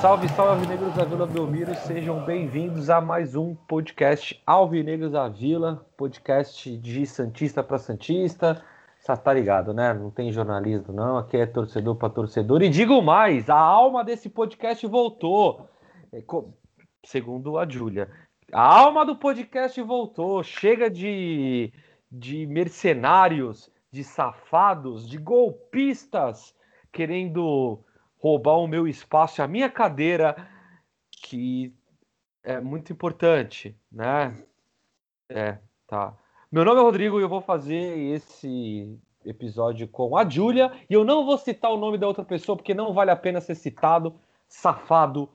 Salve, salve, Alvinegros da Vila Belmiro, sejam bem-vindos a mais um podcast Alvinegros da Vila, podcast de Santista para Santista. Você tá ligado, né? Não tem jornalismo, não. Aqui é torcedor para torcedor. E digo mais: a alma desse podcast voltou. É, segundo a Júlia, a alma do podcast voltou. Chega de, de mercenários, de safados, de golpistas querendo roubar o meu espaço, a minha cadeira, que é muito importante, né? É, tá. Meu nome é Rodrigo e eu vou fazer esse episódio com a Júlia e eu não vou citar o nome da outra pessoa porque não vale a pena ser citado, safado,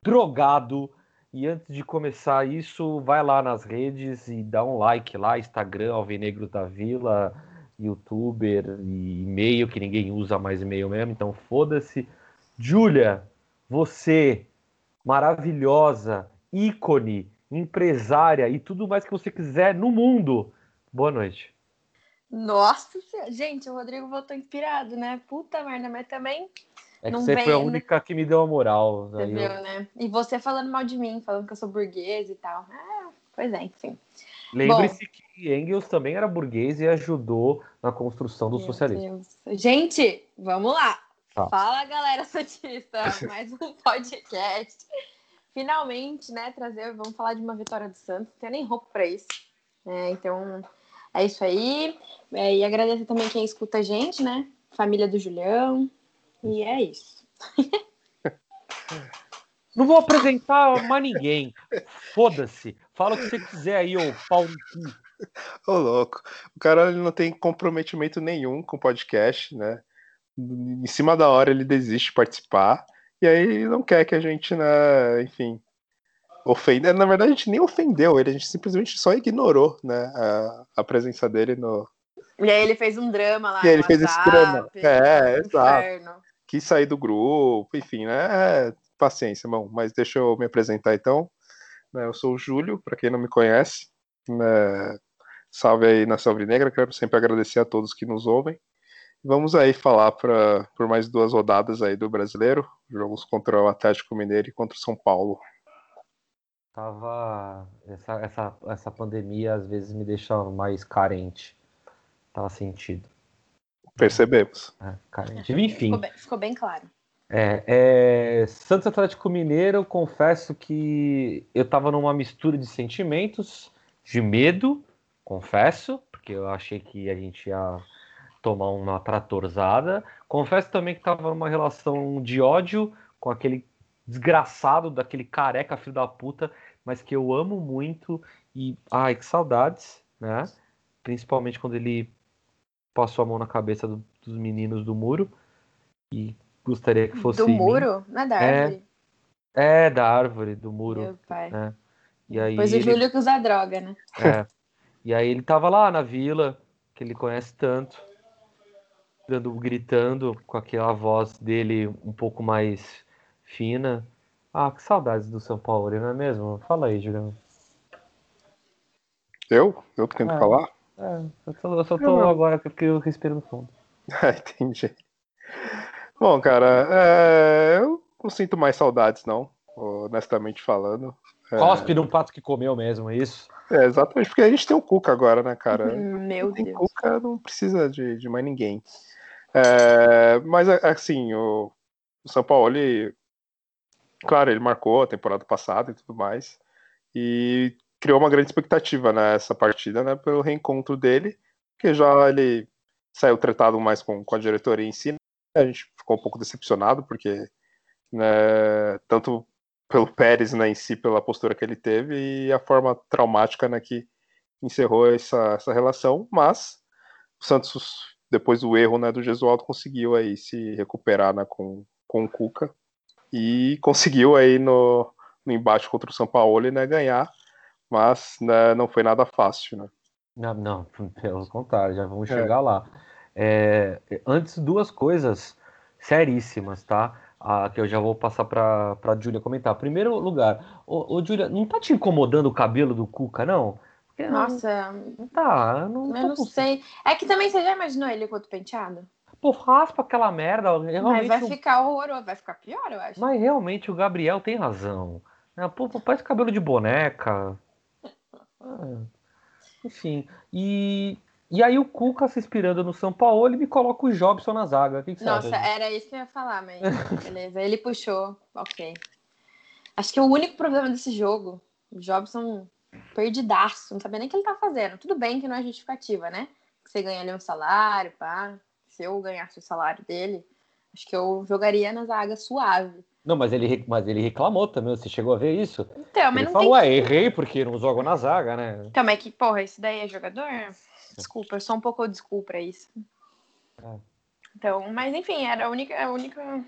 drogado. E antes de começar isso, vai lá nas redes e dá um like lá, Instagram, Alvinegros da Vila, youtuber e e-mail, que ninguém usa mais e-mail mesmo, então foda-se. Júlia, você, maravilhosa, ícone, empresária e tudo mais que você quiser no mundo. Boa noite. Nossa, gente, o Rodrigo voltou inspirado, né? Puta merda, mas também. É que você vem, foi a única que me deu a moral. Você viu, eu... né? E você falando mal de mim, falando que eu sou burguês e tal. Ah, pois é, enfim. Lembre-se que Engels também era burguês e ajudou na construção do socialismo. Deus. Gente, vamos lá. Tá. Fala, galera santista, mais um podcast. Finalmente, né, trazer, vamos falar de uma vitória do Santos, não tem nem roupa para isso. É, então, é isso aí. É, e agradecer também quem escuta a gente, né? Família do Julião. E é isso. Não vou apresentar mais ninguém. Foda-se. Fala o que você quiser aí, ô pau no cu. Ô, louco. O cara não tem comprometimento nenhum com o podcast, né? em cima da hora ele desiste de participar, e aí não quer que a gente, né, enfim, ofenda. Na verdade, a gente nem ofendeu ele, a gente simplesmente só ignorou, né, a, a presença dele no. E aí ele fez um drama lá. E aí ele fez WhatsApp, esse drama. É, exato. Quis sair do grupo, enfim, né? É, paciência, bom, mas deixa eu me apresentar então. Né, eu sou o Júlio, para quem não me conhece. Né, salve aí na Salve Negra, quero sempre agradecer a todos que nos ouvem. Vamos aí falar pra, por mais duas rodadas aí do brasileiro. Jogos contra o Atlético Mineiro e contra o São Paulo. Tava. Essa, essa, essa pandemia às vezes me deixa mais carente. Tava sentido. Percebemos. É, carente. Enfim. Ficou bem, ficou bem claro. É, é, Santos Atlético Mineiro, confesso que eu tava numa mistura de sentimentos, de medo, confesso, porque eu achei que a gente ia tomar uma tratorzada. Confesso também que estava numa relação de ódio com aquele desgraçado, daquele careca filho da puta, mas que eu amo muito e ai, que saudades, né? Principalmente quando ele passou a mão na cabeça do, dos meninos do muro e gostaria que fosse do muro, não é da é. árvore. É, é da árvore, do muro. Meu pai. Né? E aí pois ele... o Júlio que usa droga, né? É. E aí ele tava lá na vila, que ele conhece tanto dando, gritando com aquela voz dele um pouco mais fina. Ah, que saudades do São Paulo, não é mesmo? Fala aí, Juliano. Eu? Eu tô querendo é, falar? É, eu, tô, eu só tô agora porque eu respiro no fundo. Ah, entendi. Bom, cara, é, eu não sinto mais saudades, não, honestamente falando. É... Cospe num pato que comeu mesmo, é isso? É, exatamente, porque a gente tem o Cuca agora, né, cara? Meu tem Deus. Cuca não precisa de, de mais ninguém. É, mas, assim, o, o São Paulo, ele, claro, ele marcou a temporada passada e tudo mais, e criou uma grande expectativa nessa partida, né, pelo reencontro dele, que já ele saiu tratado mais com, com a diretoria em si, né, a gente ficou um pouco decepcionado, porque né, tanto pelo Pérez né, em si, pela postura que ele teve, e a forma traumática né, que encerrou essa, essa relação, mas o Santos depois do erro né, do Gesualdo, conseguiu aí se recuperar né, com, com o Cuca e conseguiu aí no, no embate contra o São Paulo né, ganhar, mas né, não foi nada fácil. Né? Não, não, pelo contrário, já vamos é. chegar lá. É, antes, duas coisas seríssimas, tá? Ah, que eu já vou passar para a Júlia comentar. Primeiro lugar, ô, ô Júlia, não tá te incomodando o cabelo do Cuca, não? Porque Nossa, não, tá. Não eu não sei. É que também você já imaginou ele com outro penteado? Pô, raspa aquela merda. Mas vai ficar horroroso, vai ficar pior, eu acho. Mas realmente o Gabriel tem razão. É, pô, parece cabelo de boneca. Ah, enfim. E e aí o Cuca se inspirando no São Paulo, ele me coloca o Jobson na zaga. O que, que Nossa, era isso que eu ia falar, mas beleza. Ele puxou, ok. Acho que o único problema desse jogo, o Jobson perdidaço, não sabia nem o que ele tá fazendo. Tudo bem que não é justificativa, né? Que você ganha ali um salário, pá. Se eu ganhasse o salário dele, acho que eu jogaria na zaga suave. Não, mas ele, mas ele reclamou também, você chegou a ver isso? Então, mas ele não falou, tem... ah, errei porque não jogo na zaga, né? Então, mas que, porra, esse daí é jogador? Desculpa, eu sou um pouco desculpa pra isso. É. Então, mas enfim, era a única. A única...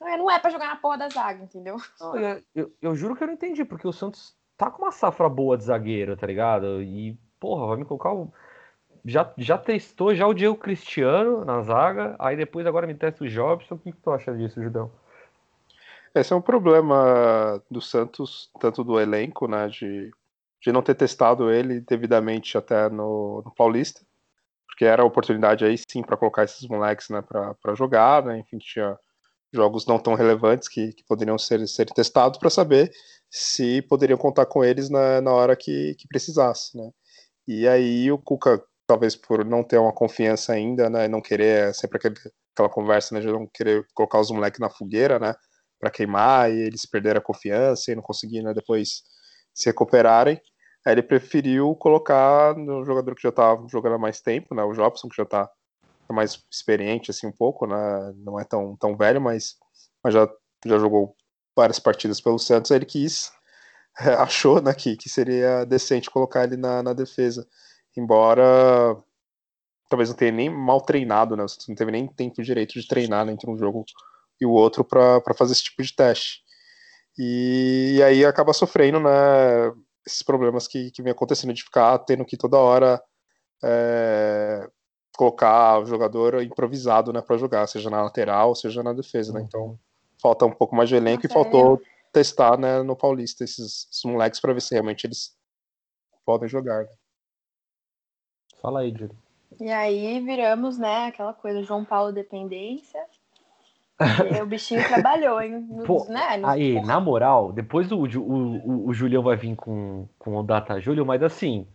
Não é pra jogar na porra da zaga, entendeu? Não, eu, eu, eu, juro que eu não entendi, porque o Santos tá com uma safra boa de zagueiro, tá ligado? E, porra, vai me colocar o. Já, já testou já o Diego Cristiano na zaga, aí depois agora me testa o Jobson. O que, que tu acha disso, Judão? Esse é um problema do Santos, tanto do elenco, né? De de não ter testado ele devidamente até no, no Paulista, porque era a oportunidade aí sim para colocar esses moleques né, para jogar, né? Enfim, tinha jogos não tão relevantes que, que poderiam ser, ser testados para saber se poderiam contar com eles na, na hora que, que precisasse, né? E aí o Cuca, talvez por não ter uma confiança ainda, né, não querer, sempre aquele, aquela conversa, né, de não querer colocar os moleques na fogueira, né, para queimar, e eles perderam a confiança e não conseguiram né, depois se recuperarem, Aí ele preferiu colocar no jogador que já tá jogando há mais tempo, né? O Jobson, que já tá mais experiente, assim, um pouco, né? Não é tão, tão velho, mas, mas já, já jogou várias partidas pelo Santos. Aí ele quis, achou, né, que, que seria decente colocar ele na, na defesa. Embora talvez não tenha nem mal treinado, né? Não teve nem tempo direito de treinar né, entre um jogo e o outro para fazer esse tipo de teste. E, e, aí acaba sofrendo, né? esses problemas que, que vem acontecendo de ficar tendo que toda hora é, colocar o jogador improvisado né, para jogar, seja na lateral, seja na defesa. Né? Então falta um pouco mais de elenco Nossa, e faltou é. testar né, no Paulista esses, esses moleques para ver se realmente eles podem jogar. Né? Fala aí, Júlio. E aí viramos, né, aquela coisa João Paulo dependência. E o bichinho trabalhou, hein? Pô, né? Aí, na moral, depois o, o, o, o Julião vai vir com, com o Data Júlio, mas assim,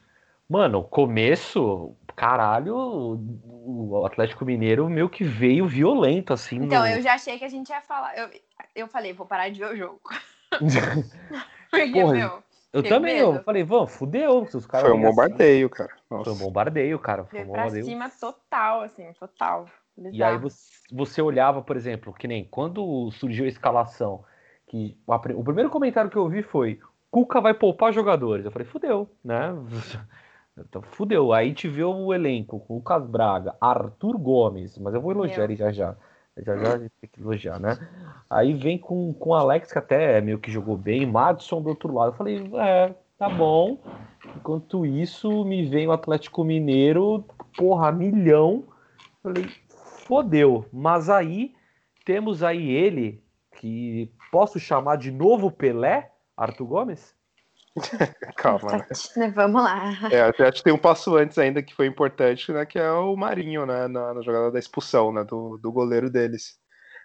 mano, começo, caralho, o Atlético Mineiro meio que veio violento, assim. Então, no... eu já achei que a gente ia falar. Eu, eu falei, vou parar de ver o jogo. Porque, Porra, meu. Eu também, medo. eu falei, vamos, fudeu. Os caras Foi um bombardeio, assim. cara. Nossa. Foi um bombardeio, cara. Foi um bombardeio. pra cima total, assim, total. E aí você, você olhava, por exemplo, que nem quando surgiu a escalação, que o, o primeiro comentário que eu vi foi: Cuca vai poupar jogadores. Eu falei, fudeu, né? Então, fudeu. Aí te vê o elenco Lucas Braga, Arthur Gomes, mas eu vou elogiar ele já já. Já já tem que elogiar, né? Aí vem com, com Alex, que até meio que jogou bem, Madison do outro lado. Eu falei, é, tá bom. Enquanto isso, me vem o Atlético Mineiro, porra, milhão. Eu falei, fodeu. Mas aí temos aí ele, que posso chamar de novo Pelé, Arthur Gomes? Calma, né? Vamos lá. É, acho que tem um passo antes ainda que foi importante, né? Que é o Marinho, né? Na, na jogada da expulsão, né? Do, do goleiro deles.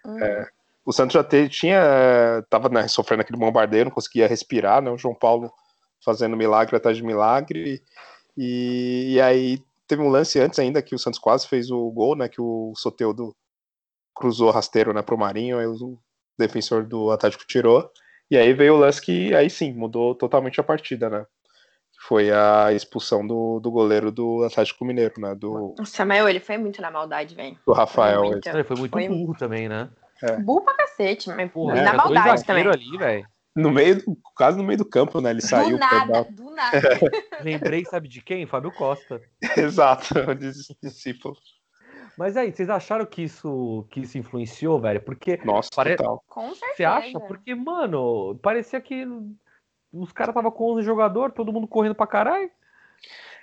Hum. É, o Santos já te, tinha. Tava né, sofrendo aquele bombardeio, não conseguia respirar, né? O João Paulo fazendo milagre atrás de milagre. E, e aí teve um lance antes ainda que o Santos quase fez o gol, né? Que o Soteudo cruzou rasteiro né, pro Marinho, aí o defensor do Atlético tirou. E aí veio o lance que aí sim mudou totalmente a partida, né? Foi a expulsão do, do goleiro do Atlético Mineiro, né? Do... Nossa, mas ele foi muito na maldade, velho. Do Rafael. Foi muito, ele foi muito foi... burro também, né? É. Burro pra cacete, mas Porra, na maldade também. ali, velho no meio, quase no meio do campo, né? Ele do saiu. Nada, do nada, Lembrei, sabe de quem? Fábio Costa. Exato, discípulo. Mas aí, vocês acharam que isso, que isso influenciou, velho? Porque. Nossa, pare... total. Com certeza. Você acha? Porque, mano, parecia que os caras estavam com 11 jogadores, todo mundo correndo pra caralho.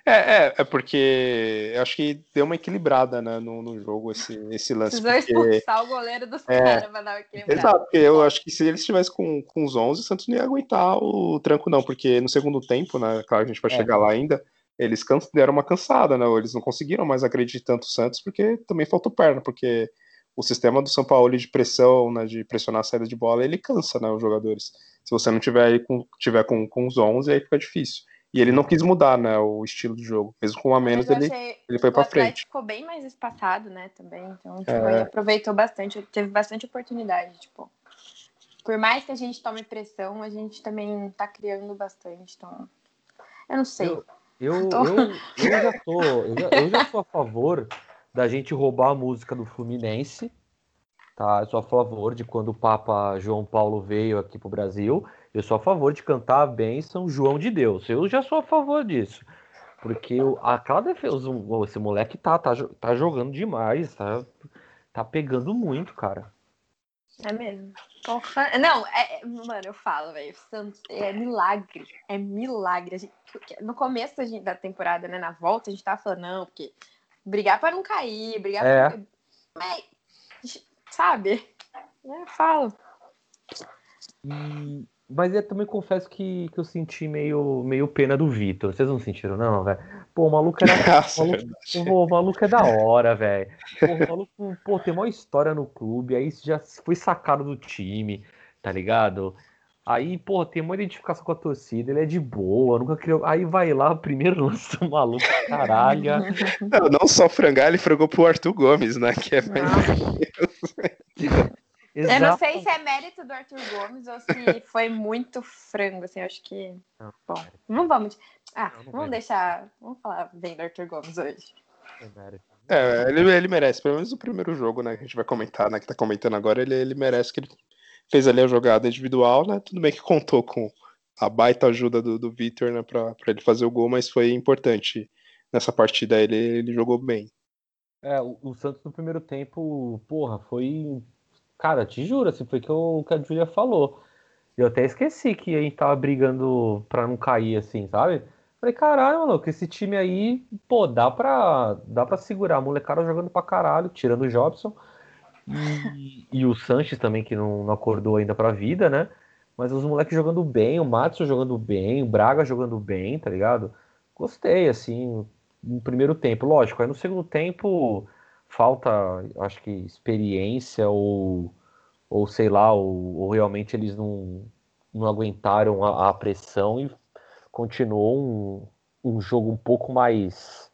É, é, é porque eu acho que deu uma equilibrada né, no, no jogo esse, esse lance. Precisou porque... expulsar o goleiro dos é, caras pra dar uma equilibrada. Exato, porque eu acho que se eles estivessem com, com os 11, o Santos não ia aguentar o tranco, não, porque no segundo tempo, né, claro, a gente vai é. chegar lá ainda, eles deram uma cansada, né? Eles não conseguiram mais agredir tanto o Santos, porque também faltou perna, porque o sistema do São Paulo de pressão, né, de pressionar a saída de bola, ele cansa, né, os jogadores. Se você não tiver aí com, tiver com, com os 11, aí fica difícil. E ele não quis mudar, né, o estilo de jogo. Mesmo com a menos, ele, ele foi para frente. ficou bem mais espaçado, né, também. Então, tipo, é... ele aproveitou bastante, teve bastante oportunidade, tipo. Por mais que a gente tome pressão, a gente também tá criando bastante, então... Eu não sei. Eu, eu, tô... eu, eu já tô... Eu já, eu já sou a favor da gente roubar a música do Fluminense, tá? Eu sou a favor de quando o Papa João Paulo veio aqui pro Brasil eu sou a favor de cantar a bênção João de Deus. Eu já sou a favor disso. Porque aquela defesa, esse moleque tá, tá, tá jogando demais, tá, tá pegando muito, cara. É mesmo. Porra. Não, é, é mano, eu falo, velho. É milagre. É milagre. Gente, no começo da, gente, da temporada, né? Na volta, a gente tava falando, não, porque brigar para não cair, brigar é. pra. Mas, sabe? Eu falo. E, mas eu também confesso que, que eu senti meio, meio pena do Vitor. Vocês não sentiram, não, velho? Pô, o maluco era. Nossa, maluco, pô, o maluco é da hora, velho. O maluco, pô, tem uma história no clube, aí já foi sacado do time, tá ligado? Aí, pô, tem uma identificação com a torcida, ele é de boa, nunca criou. Aí vai lá, primeiro lance do maluco, caralho. Não, não só frangar, ele frangou pro Arthur Gomes, né? Que é mais. Exato. Eu não sei se é mérito do Arthur Gomes ou se foi muito frango, assim, acho que. Não, Bom, não vamos. Ah, não, não vamos deixar. Vamos falar bem do Arthur Gomes hoje. É, ele, ele merece, pelo menos o primeiro jogo, né? Que a gente vai comentar, né? Que tá comentando agora, ele, ele merece que ele fez ali a jogada individual, né? Tudo bem que contou com a baita ajuda do, do Vitor, né? Pra, pra ele fazer o gol, mas foi importante nessa partida. Ele, ele jogou bem. É, o, o Santos no primeiro tempo, porra, foi Cara, te juro, assim, foi que o que a Julia falou. Eu até esqueci que a gente tava brigando pra não cair, assim, sabe? Falei, caralho, que esse time aí, pô, dá pra, dá pra segurar. A molecada jogando pra caralho, tirando o Jobson. E, e o Sanches também, que não, não, acordou ainda pra vida, né? Mas os moleques jogando bem, o Matson jogando bem, o Braga jogando bem, tá ligado? Gostei, assim, no primeiro tempo. Lógico, aí no segundo tempo falta, acho que, experiência ou, ou sei lá, ou, ou realmente eles não, não aguentaram a, a pressão e continuou um, um jogo um pouco mais,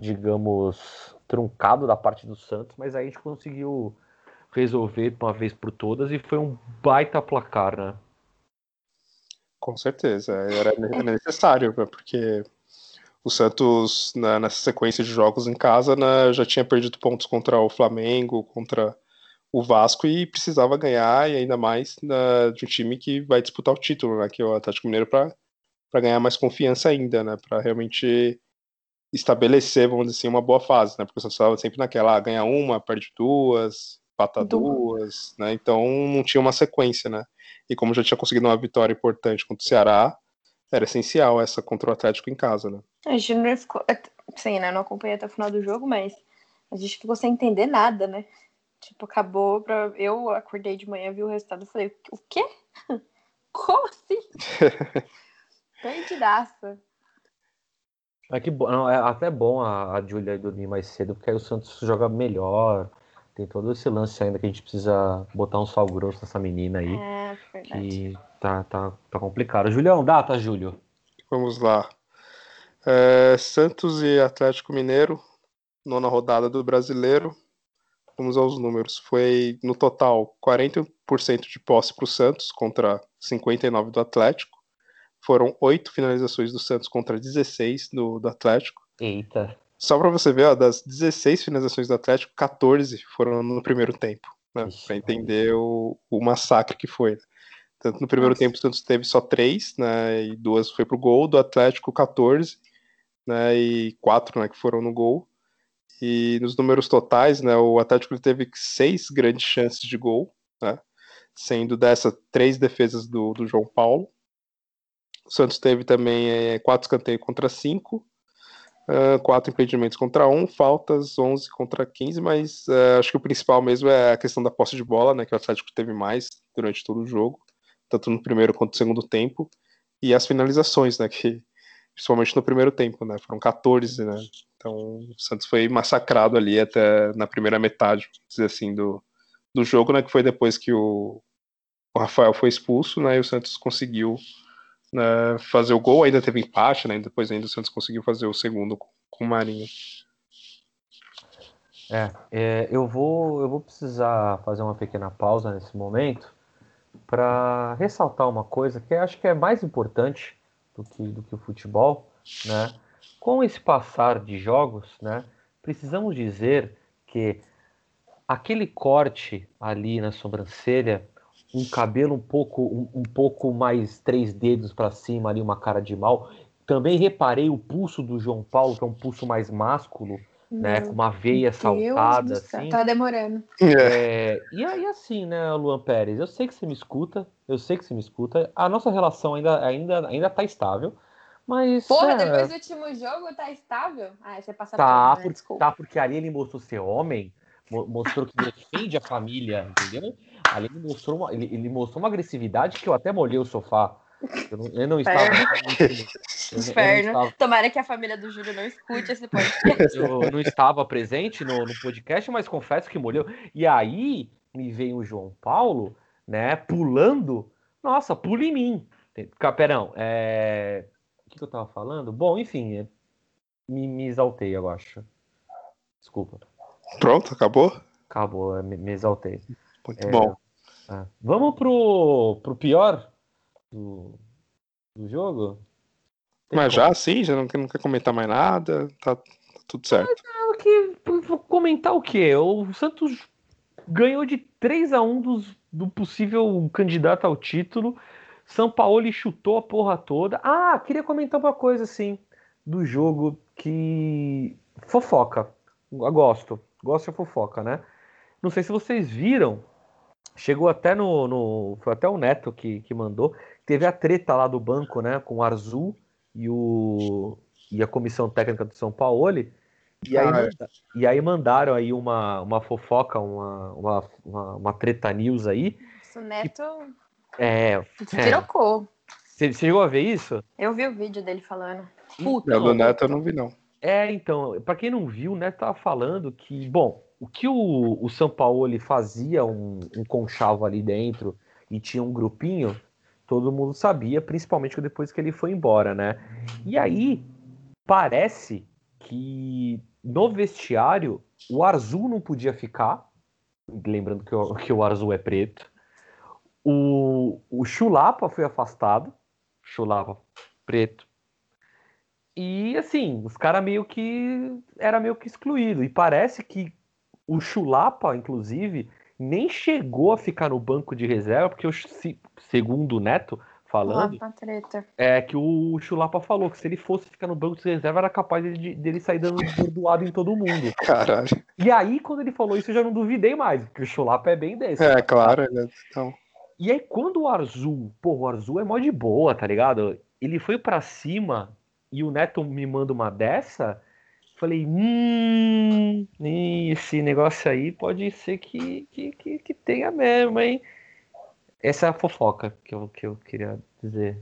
digamos, truncado da parte do Santos, mas aí a gente conseguiu resolver uma vez por todas e foi um baita placar, né? Com certeza, era necessário, porque o Santos, né, nessa sequência de jogos em casa, né, já tinha perdido pontos contra o Flamengo, contra o Vasco e precisava ganhar, e ainda mais né, de um time que vai disputar o título, né, que é o Atlético Mineiro, para ganhar mais confiança ainda, né, para realmente estabelecer, vamos dizer assim, uma boa fase, né, porque o Santos estava sempre naquela, ah, ganha uma, perde duas, empata duas, né, então não tinha uma sequência, né, e como já tinha conseguido uma vitória importante contra o Ceará, era essencial essa contra o Atlético em casa, né. A gente não ficou. Sim, né? Não acompanhei até o final do jogo, mas a gente ficou sem entender nada, né? Tipo, acabou pra. Eu acordei de manhã, vi o resultado e falei, o quê? Como assim? Perdidaça. É que não, é até bom a, a Julia dormir mais cedo, porque aí o Santos joga melhor. Tem todo esse lance ainda que a gente precisa botar um sal grosso nessa menina aí. É, verdade. Que tá, tá, tá complicado. Julião, data, Júlio. Vamos lá. É, Santos e Atlético Mineiro, nona rodada do Brasileiro. Vamos aos números. Foi, no total, 40% de posse para o Santos contra 59% do Atlético. Foram oito finalizações do Santos contra 16 do, do Atlético. Eita. Só para você ver, ó, das 16 finalizações do Atlético, 14 foram no primeiro tempo. Né, para entender o, o, massacre que foi. Né? Tanto no primeiro Nossa. tempo o Santos teve só três, né, e duas foi pro gol, do Atlético 14, né, e quatro, né, que foram no gol. E nos números totais, né, o Atlético teve seis grandes chances de gol, né, sendo dessa três defesas do, do João Paulo. O Santos teve também é, quatro escanteios contra cinco, Uh, quatro impedimentos contra um, faltas 11 contra 15, mas uh, acho que o principal mesmo é a questão da posse de bola, né, que o Atlético teve mais durante todo o jogo, tanto no primeiro quanto no segundo tempo, e as finalizações, né, que principalmente no primeiro tempo, né, foram 14, né, então o Santos foi massacrado ali até na primeira metade, dizer assim, do, do jogo, né, que foi depois que o, o Rafael foi expulso, né, e o Santos conseguiu né, fazer o gol, ainda teve empate, né? Depois ainda o Santos conseguiu fazer o segundo com o Marinho. É, é, eu vou eu vou precisar fazer uma pequena pausa nesse momento para ressaltar uma coisa que acho que é mais importante do que, do que o futebol, né? Com esse passar de jogos, né? Precisamos dizer que aquele corte ali na sobrancelha um cabelo um pouco um, um pouco mais três dedos para cima ali, uma cara de mal. Também reparei o pulso do João Paulo, que é um pulso mais másculo, né, com uma veia saltada, assim. Tá demorando. É, e aí assim, né, Luan Pérez, eu sei que você me escuta, eu sei que você me escuta. A nossa relação ainda ainda ainda tá estável. Mas, Porra, é... depois do último jogo tá estável? Ah, você passa tá, por, né? tá, porque ali ele mostrou ser homem, mostrou que defende a família, entendeu? Ali ele mostrou uma, ele, ele mostrou uma agressividade que eu até molhei o sofá. Eu não, eu não estava. Inferno. Estava... Tomara que a família do Júlio não escute esse podcast. Eu não estava presente no, no podcast, mas confesso que molhou. E aí me veio o João Paulo, né, pulando. Nossa, pula em mim. Caperão, é... o que, eu estava falando? Bom, enfim, é, me, me exaltei, eu acho. Desculpa. Pronto, acabou? Acabou, é, me, me exaltei. Muito é, bom. É. Vamos pro, pro pior do, do jogo? Tem Mas como? já sim, já não, não quer comentar mais nada, tá, tá tudo certo. Mas, que, vou comentar o quê? O Santos ganhou de 3 a 1 dos, do possível candidato ao título. São Paulo chutou a porra toda. Ah, queria comentar uma coisa assim do jogo que fofoca. Eu gosto, gosto de fofoca, né? Não sei se vocês viram Chegou até no, no, Foi até o Neto que, que mandou. Teve a treta lá do banco, né? Com o Arzu e, o, e a comissão técnica do São Paulo. E aí, ah, é. e aí mandaram aí uma, uma fofoca, uma, uma, uma, uma treta news aí. Isso, o Neto. Que, é. Tirocou. Você chegou a ver isso? Eu vi o vídeo dele falando. Puta, é, do Neto eu não vi, não. É, então, para quem não viu, o Neto tava falando que, bom, o que o, o São Paulo fazia um, um conchavo ali dentro e tinha um grupinho, todo mundo sabia, principalmente depois que ele foi embora, né? E aí parece que no vestiário o Arzu não podia ficar, lembrando que o, que o Arzu é preto. O, o Chulapa foi afastado, Chulapa preto. E assim, os caras meio que era meio que excluído. E parece que o Chulapa, inclusive, nem chegou a ficar no banco de reserva, porque, o, segundo o Neto falando, é que o Chulapa falou que se ele fosse ficar no banco de reserva, era capaz de, dele sair dando bordoado em todo mundo. Caralho. E aí, quando ele falou isso, eu já não duvidei mais, porque o Chulapa é bem desse. É, claro. Né? Então... E aí, quando o Arzu, pô, o Arzu é mó de boa, tá ligado? Ele foi para cima e o Neto me manda uma dessa, Falei, hum, esse negócio aí pode ser que, que, que, que tenha mesmo, hein? Essa é a fofoca que eu, que eu queria dizer.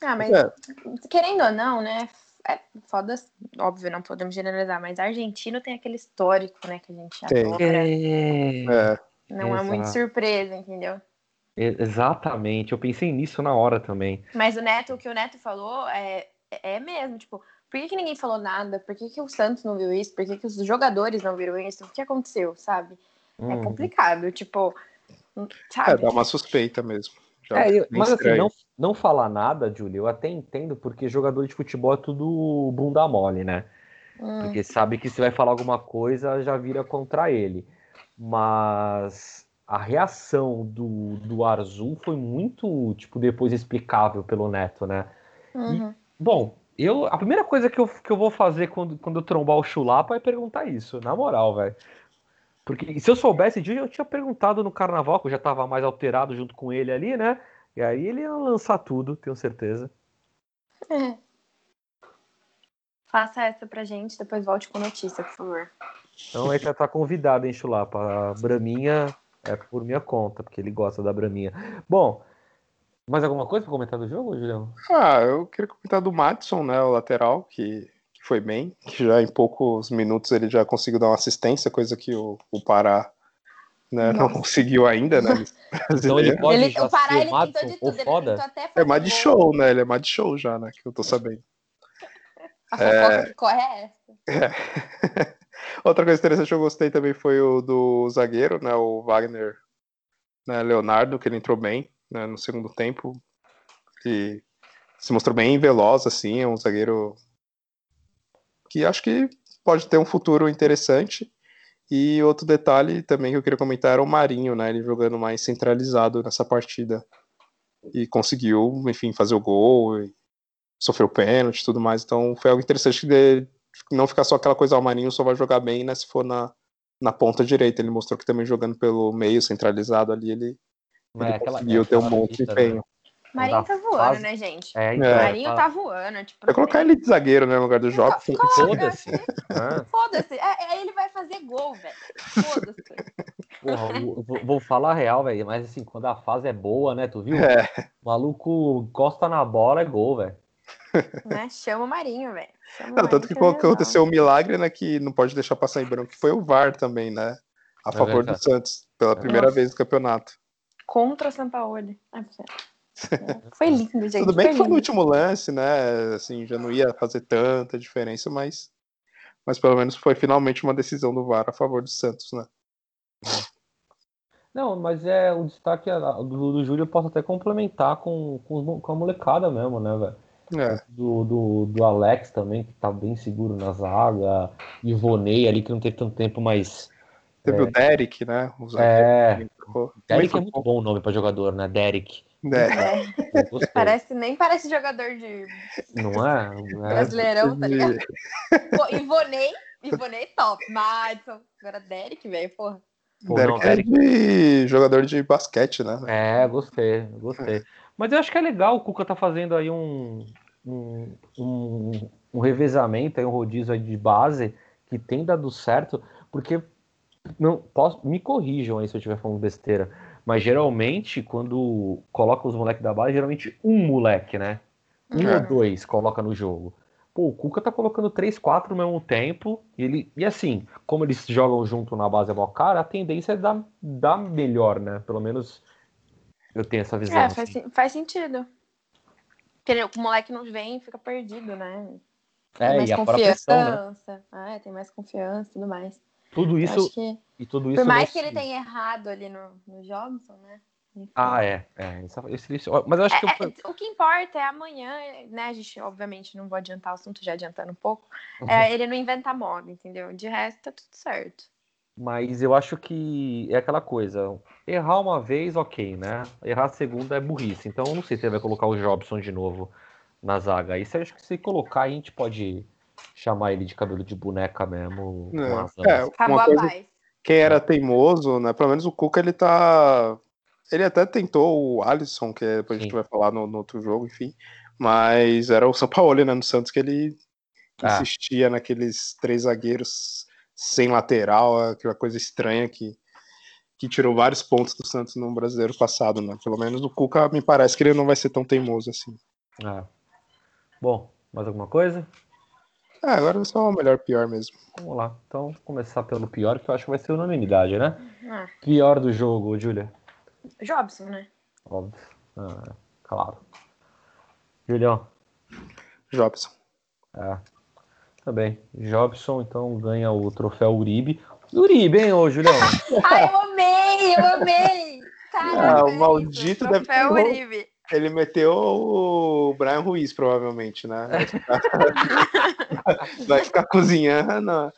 Ah, mas é. querendo ou não, né? É foda, óbvio, não podemos generalizar, mas argentino tem aquele histórico, né, que a gente adora. É. é. Não Exato. é muito surpresa, entendeu? Exatamente, eu pensei nisso na hora também. Mas o Neto, o que o Neto falou é, é mesmo, tipo, por que, que ninguém falou nada? Por que, que o Santos não viu isso? Por que, que os jogadores não viram isso? O que aconteceu, sabe? É uhum. É complicado, tipo. Sabe? É, dá uma suspeita mesmo. É, eu, mas assim, não, não falar nada, Júlio, eu até entendo, porque jogador de futebol é tudo bunda mole, né? Hum. Porque sabe que se vai falar alguma coisa, já vira contra ele. Mas a reação do, do Arzu foi muito, tipo, depois explicável pelo Neto, né? Uhum. E, bom, eu, a primeira coisa que eu, que eu vou fazer quando, quando eu trombar o Chulapa é perguntar isso, na moral, velho. Porque se eu soubesse disso, eu tinha perguntado no carnaval, que eu já tava mais alterado junto com ele ali, né? E aí ele ia lançar tudo, tenho certeza. É. Faça essa pra gente, depois volte com notícia, por favor. Então ele já tá convidado, hein, Chulapa? A Braminha é por minha conta, porque ele gosta da Braminha. Bom, mais alguma coisa para comentar do jogo, Julião? Ah, eu queria comentar do Madison, né, o lateral, que, que, foi bem, que já em poucos minutos ele já conseguiu dar uma assistência, coisa que o, o Pará né, não conseguiu ainda, né? então ele pode ele, já o Pará, ele Madison, tentou de tudo, foda. É mais de show, né? Ele é mais de show já, né? Que eu tô sabendo. A fofoca é... que corre é essa. É. Outra coisa interessante que eu gostei também foi o do zagueiro, né? O Wagner né, Leonardo, que ele entrou bem né, no segundo tempo. E se mostrou bem veloz, assim, é um zagueiro que acho que pode ter um futuro interessante. E outro detalhe também que eu queria comentar era o Marinho, né? Ele jogando mais centralizado nessa partida. E conseguiu, enfim, fazer o gol, sofreu pênalti e tudo mais. Então foi algo interessante de não ficar só aquela coisa, ah, o Marinho só vai jogar bem, né? Se for na, na ponta direita. Ele mostrou que também jogando pelo meio centralizado ali, ele, ele é, aquela, conseguiu é ter um monte de empenho. Né? Marinho tá voando, fase... né, gente? É, então, é. Marinho tá voando. Tipo, Vai colocar ele de zagueiro, né, no lugar do Jobs. Foda-se. Foda-se. É, é, ele vai fazer gol, velho. Foda-se. Porra, vou, vou falar a real, velho. Mas assim, quando a fase é boa, né? Tu viu? É. O maluco encosta na bola, é gol, velho. Né? Chama o Marinho, velho. Tanto que aconteceu um milagre, né? Que não pode deixar passar em branco, que foi o VAR também, né? A é favor do Santos, pela primeira Nossa. vez no campeonato. Contra o São Paulo. Ai, foi lindo, gente. Tudo bem foi que foi no último lance, né? Assim, já não ia fazer tanta diferença, mas, mas pelo menos foi finalmente uma decisão do VAR a favor do Santos, né? Não, mas é o destaque do, do Júlio eu posso até complementar com, com, com a molecada mesmo, né, velho? É. Do, do, do, Alex também, que tá bem seguro na zaga. Ivonei ali, que não teve tanto tempo, mas. Teve é, o Derek, né? O é. Derek é muito bom o nome para jogador, né? Derek. É. é. Parece, nem parece jogador de. Não é? Não é. Brasileirão, tá ligado? Pô, Ivonei, Ivonei top. Madison. Agora Derek, velho, porra. Pô, Derek, não, Derek é de jogador de basquete, né? É, gostei, gostei. Mas eu acho que é legal o Cuca tá fazendo aí um, um, um, um revezamento, aí, um rodízio aí de base que tem dado certo, porque não posso, me corrijam aí se eu estiver falando besteira mas geralmente, quando coloca os moleques da base, geralmente um moleque, né? Um é. ou dois coloca no jogo. Pô, o Cuca tá colocando três, quatro ao mesmo tempo. E, ele, e assim, como eles jogam junto na base é cara, a tendência é dar, dar melhor, né? Pelo menos eu tenho essa visão. É, faz, assim. faz sentido. Porque o moleque não vem e fica perdido, né? Tem é, mais e confiança. Pressão, né? ah, tem mais confiança e tudo mais. Tudo isso. Que, e tudo isso por mais que ele tenha errado ali no, no Jobson, né? Enfim. Ah, é. é esse, esse, mas eu acho é, que. Eu... É, o que importa é amanhã, né? A gente, obviamente, não vou adiantar o assunto, já adiantando um pouco. Uhum. É ele não inventar moda, entendeu? De resto, tá tudo certo. Mas eu acho que é aquela coisa. Errar uma vez, ok, né? Errar a segunda é burrice. Então, eu não sei se ele vai colocar o Jobson de novo na zaga. Isso eu acho que se colocar, a gente pode chamar ele de cabelo de boneca mesmo. É, é uma coisa, quem era teimoso, né? Pelo menos o Cuca ele tá. Ele até tentou o Alisson, que depois Sim. a gente vai falar no, no, outro jogo, enfim. Mas era o São Paulo, né? No Santos, que ele ah. insistia naqueles três zagueiros sem lateral, aquela coisa estranha que, que tirou vários pontos do Santos no brasileiro passado, né? Pelo menos o Cuca me parece que ele não vai ser tão teimoso assim. Ah. Bom, mais alguma coisa? Ah, agora é só o melhor pior mesmo. Vamos lá. Então, vamos começar pelo pior, que eu acho que vai ser unanimidade, né? Ah. Pior do jogo, Júlia. Jobson, né? Óbvio. Ah, claro. Julião. Jobson. É. Tá bem. Jobson, então, ganha o troféu Uribe. Uribe, hein, ô, Julião? Ai, eu amei, eu amei! Caraca, ah, o maldito deve ter... Uribe. Ele meteu o Brian Ruiz, provavelmente, né? Vai ficar, vai ficar cozinhando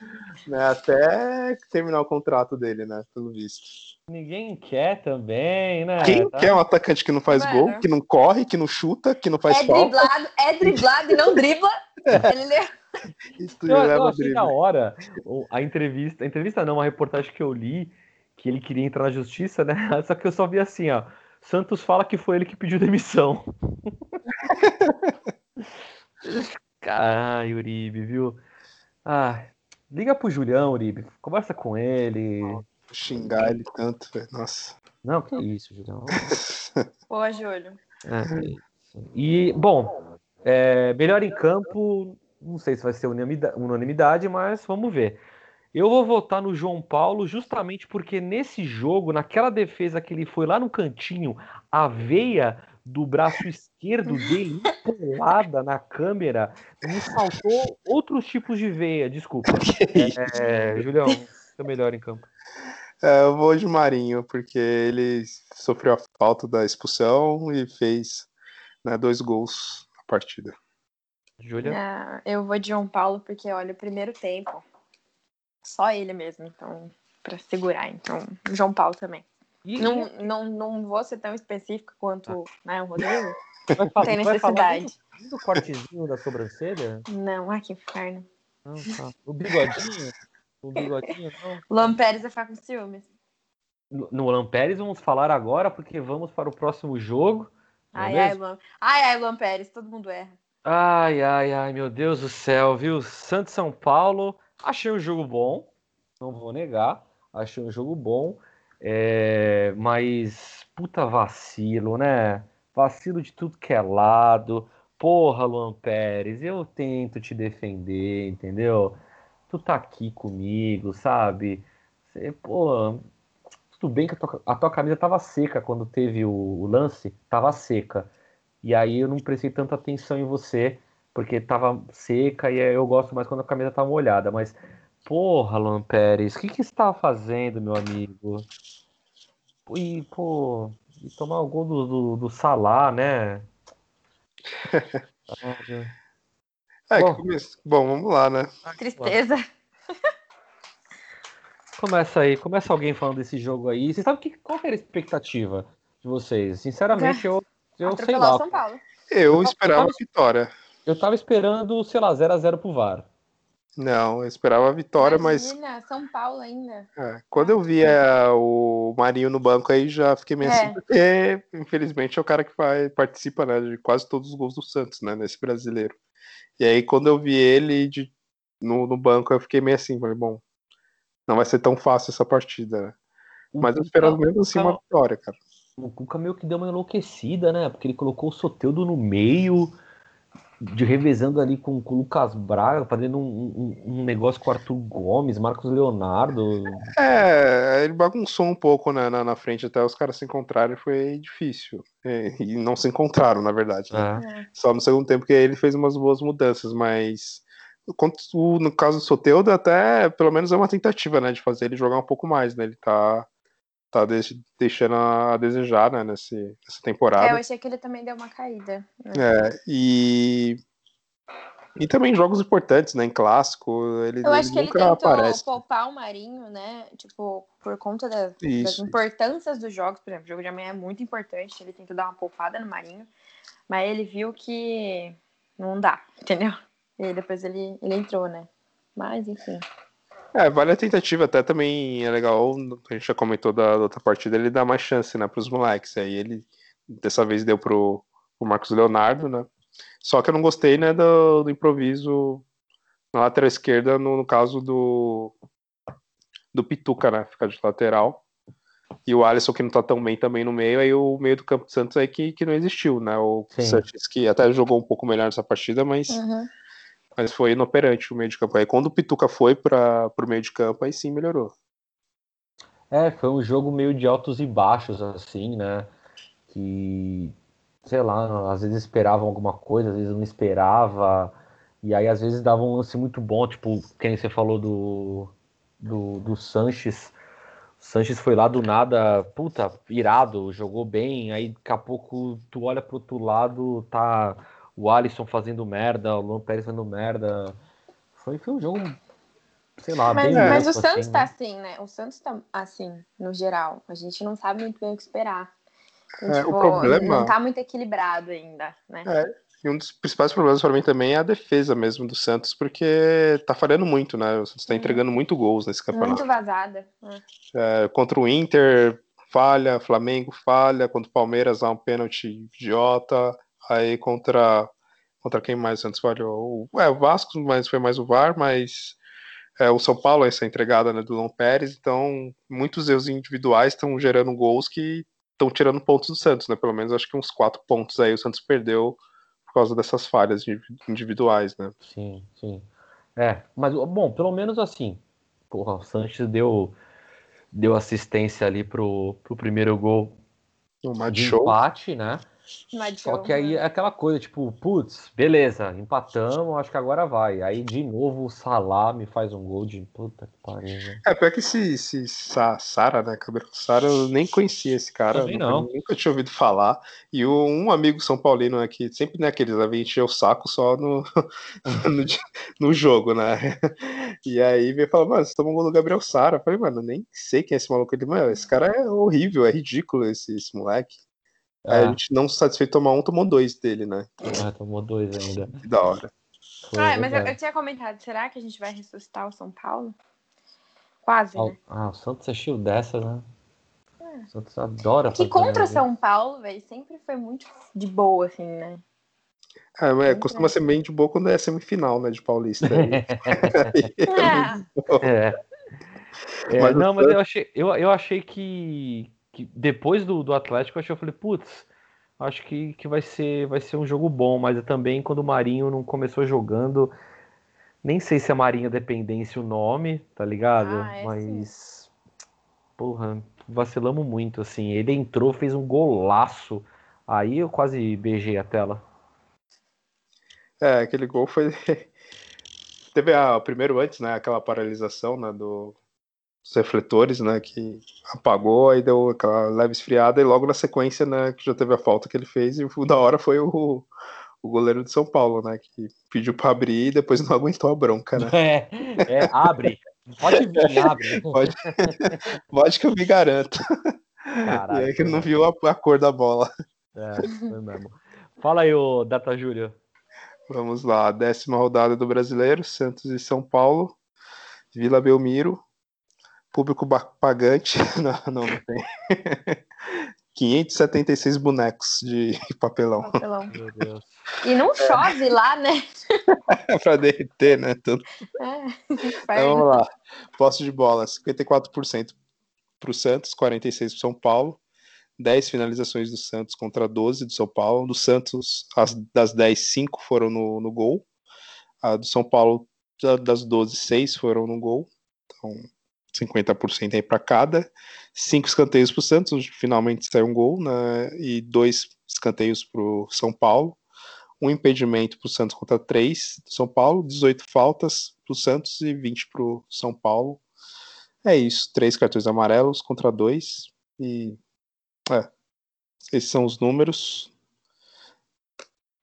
né? até terminar o contrato dele, né? Pelo visto. Ninguém quer também, né? Quem tá... quer um atacante que não faz Mano. gol, que não corre, que não chuta, que não faz é falta? Driblado, é driblado e não dribla. Ele Isso eu, eu achei da hora a entrevista, a entrevista não, uma reportagem que eu li, que ele queria entrar na justiça, né? Só que eu só vi assim, ó Santos fala que foi ele que pediu demissão. Caralho, Uribe, viu? Ah, liga pro Julião, Uribe. Conversa com ele. Vou xingar ele tanto, velho. Nossa. Não, que isso, Julião. Boa, Júlio. É, e, bom, é, melhor em campo, não sei se vai ser unanimidade, mas vamos ver. Eu vou votar no João Paulo justamente porque nesse jogo, naquela defesa que ele foi lá no cantinho, a veia do braço esquerdo dele empolada na câmera, me faltou outros tipos de veia. Desculpa. É, é, Julião, seu melhor em campo. É, eu vou de Marinho, porque ele sofreu a falta da expulsão e fez né, dois gols na partida. Júlia? É, eu vou de João Paulo, porque olha, o primeiro tempo, só ele mesmo, então, para segurar. Então, João Paulo também. E, não, não, não vou ser tão específica quanto né, o Rodrigo. Não tem necessidade. Do, do cortezinho da sobrancelha? Não, ai que inferno. Não, tá. O bigodinho? O bigodinho, não. Luan Pérez vai ficar com ciúmes. No, Pérez vamos falar agora, porque vamos para o próximo jogo. É ai, ai, Luan. Ai, ai, Luan Pérez, todo mundo erra. Ai, ai, ai, meu Deus do céu, viu? Santos São Paulo, achei um jogo bom, não vou negar, achei um jogo bom. É, mas, puta vacilo, né? Vacilo de tudo que é lado. Porra, Luan Pérez, eu tento te defender, entendeu? Tu tá aqui comigo, sabe? Você, pô, tudo bem que a tua, a tua camisa tava seca quando teve o, o, lance, tava seca. E aí eu não prestei tanta atenção em você, porque tava seca e eu gosto mais quando a camisa tá molhada. Mas, porra, Luan Pérez, o que, que você tava fazendo, meu amigo? e, pô, e tomar o gol do, do, do Salah, né? é, bom, bom, vamos lá, né? Tristeza. Começa aí, começa alguém falando desse jogo aí. Você sabe que, qual era a expectativa de vocês? Sinceramente, eu, eu sei lá. São Paulo. Eu esperava a vitória. Eu tava esperando, sei lá, 0x0 pro VAR. Não, eu esperava a vitória, Imagina, mas. São Paulo ainda. É, quando eu via o Marinho no banco aí, já fiquei meio assim, é. assim, porque infelizmente é o cara que vai, participa né, de quase todos os gols do Santos, né, nesse brasileiro. E aí, quando eu vi ele de, no, no banco, eu fiquei meio assim, falei, bom, não vai ser tão fácil essa partida, né? Mas eu esperava mesmo assim uma vitória, cara. O Cuca meio que deu uma enlouquecida, né? Porque ele colocou o Soteudo no meio de revezando ali com, com o Lucas Braga, fazendo um, um, um, negócio com o Arthur Gomes, Marcos Leonardo. É, ele bagunçou um pouco né, na, na frente até os caras se encontrarem, foi difícil. É, e não se encontraram, na verdade. Né? É. Só no segundo tempo que ele fez umas boas mudanças, mas no caso do Soteudo, até pelo menos é uma tentativa né, de fazer ele jogar um pouco mais. Né? Ele tá tá deixando a desejar, né, nesse, nessa temporada. É, eu achei que ele também deu uma caída. Né? É, e e também jogos importantes, né, em clássico, ele Eu acho ele que ele tentou aparece. poupar o Marinho, né, tipo, por conta das, das importâncias dos jogos, por exemplo, o jogo de amanhã é muito importante, ele tentou dar uma poupada no Marinho, mas ele viu que não dá, entendeu? E depois ele, ele entrou, né, mas enfim... É, vale a tentativa, até também é legal, a gente já comentou da, da outra partida, ele dá mais chance, né, pros moleques, aí ele dessa vez deu pro, pro Marcos Leonardo, né, só que eu não gostei, né, do, do improviso na lateral esquerda, no, no, caso do do Pituca, né, ficar de lateral, e o Alisson que não tá tão bem também no meio, aí o meio do campo do Santos aí que, que não existiu, né, o Santos que até jogou um pouco melhor nessa partida, mas... Uhum mas foi inoperante o meio de campo. Aí quando o Pituca foi para o meio de campo, aí sim melhorou. É, foi um jogo meio de altos e baixos, assim, né? Que, sei lá, às vezes esperavam alguma coisa, às vezes não esperava. E aí, às vezes, dava um lance muito bom, tipo, quem você falou do, do, do Sanches. O Sanches foi lá do nada, puta, irado, jogou bem. Aí, daqui a pouco, tu olha pro outro lado, tá o Alisson fazendo merda, o Luan Pérez fazendo merda. Foi, foi um jogo, sei lá, mas, bem Mas o assim, Santos tá né? assim, né? O Santos tá assim, no geral. A gente não sabe muito bem o que esperar. é, tipo, o problema... Não tá muito equilibrado ainda, né? É, e um dos principais problemas para mim também é a defesa mesmo do Santos, porque tá falhando muito, né? O Santos tá entregando muito gols nesse campeonato. Muito vazada. É. É, contra o Inter, falha, Flamengo falha, contra o Palmeiras há um pênalti idiota, Aí contra Contra quem mais o Santos falhou? É, o Vasco, mas foi mais o VAR, mas é, o São Paulo, essa entregada né, do Lon Pérez, então muitos erros individuais estão gerando gols que estão tirando pontos do Santos, né? Pelo menos acho que uns quatro pontos aí o Santos perdeu por causa dessas falhas individuais, né? Sim, sim. É, mas bom, pelo menos assim, porra, o Santos deu, deu assistência ali pro, pro primeiro gol um de show. empate, né? Só que aí é aquela coisa, tipo, putz, beleza, empatamos, acho que agora vai. Aí de novo o Salah me faz um gol de puta que pariu. Né? É, pior que esse, esse Sara, né? Cabelo Sara, eu nem conhecia esse cara, Também não. Nunca, nunca tinha ouvido falar. E o, um amigo São Paulino aqui, sempre né, aqueles a encher o saco só no, no, no, jogo, né? E aí veio falar, mano, você tomou um gol do Gabriel Sara. Eu falei, mano, nem sei quem é esse maluco. Ele, mano, esse cara é horrível, é ridículo esse, esse moleque. Aí a ah. gente não satisfeito tomar um, tomou dois dele, né? Ah, tomou dois ainda. Que da hora. ah, mas eu, eu, tinha comentado, será que a gente vai ressuscitar o São Paulo? Quase, ah, né? Ah, o Santos é cheio dessa, né? É. O Santos adora Que contra São Paulo, velho, sempre foi muito de boa, assim, né? É, mas costuma ser bem de boa quando é semifinal, né, de Paulista. é. é. é. Mas não, mas eu achei, eu, eu achei que, que depois do, do Atlético, eu, achei, eu falei, putz, acho que, que vai, ser, vai ser um jogo bom, mas também quando o Marinho não começou jogando, nem sei se é Marinho Dependência o nome, tá ligado? Ah, é mas, sim. porra, vacilamos muito, assim. Ele entrou, fez um golaço, aí eu quase beijei a tela. É, aquele gol foi... Teve a, o primeiro antes, né, aquela paralisação, né, do, os refletores, né, que apagou, aí deu aquela leve esfriada, e logo na sequência, né, que já teve a falta que ele fez, e o da hora foi o, o goleiro de São Paulo, né, que pediu para abrir e depois não aguentou a bronca, né. É, é abre, pode vir, abre. Pode, pode que eu me garanto. Caraca, e aí que não viu a, a, cor da bola. É, foi mesmo. Fala aí, o Data Júlio. Vamos lá, décima rodada do Brasileiro, Santos e São Paulo, Vila Belmiro, público pagante. Não, não, não tem. 576 bonecos de papelão. papelão. Meu Deus. E não chove é. lá, né? É pra derreter, né? Tudo. É, então, vamos lá. Posse de bola: 54% para o Santos, 46% para São Paulo. 10 finalizações do Santos contra 12 do São Paulo. Do Santos, as, das 10, 5 foram no, no gol. A do São Paulo, das 12, 6 foram no gol. Então, 50% aí para cada. Cinco escanteios para o Santos, finalmente saiu um gol, né? E dois escanteios para o São Paulo. Um impedimento para o Santos contra três do São Paulo, 18 faltas para o Santos e 20 para o São Paulo. É isso, três cartões amarelos contra dois. E é, esses são os números.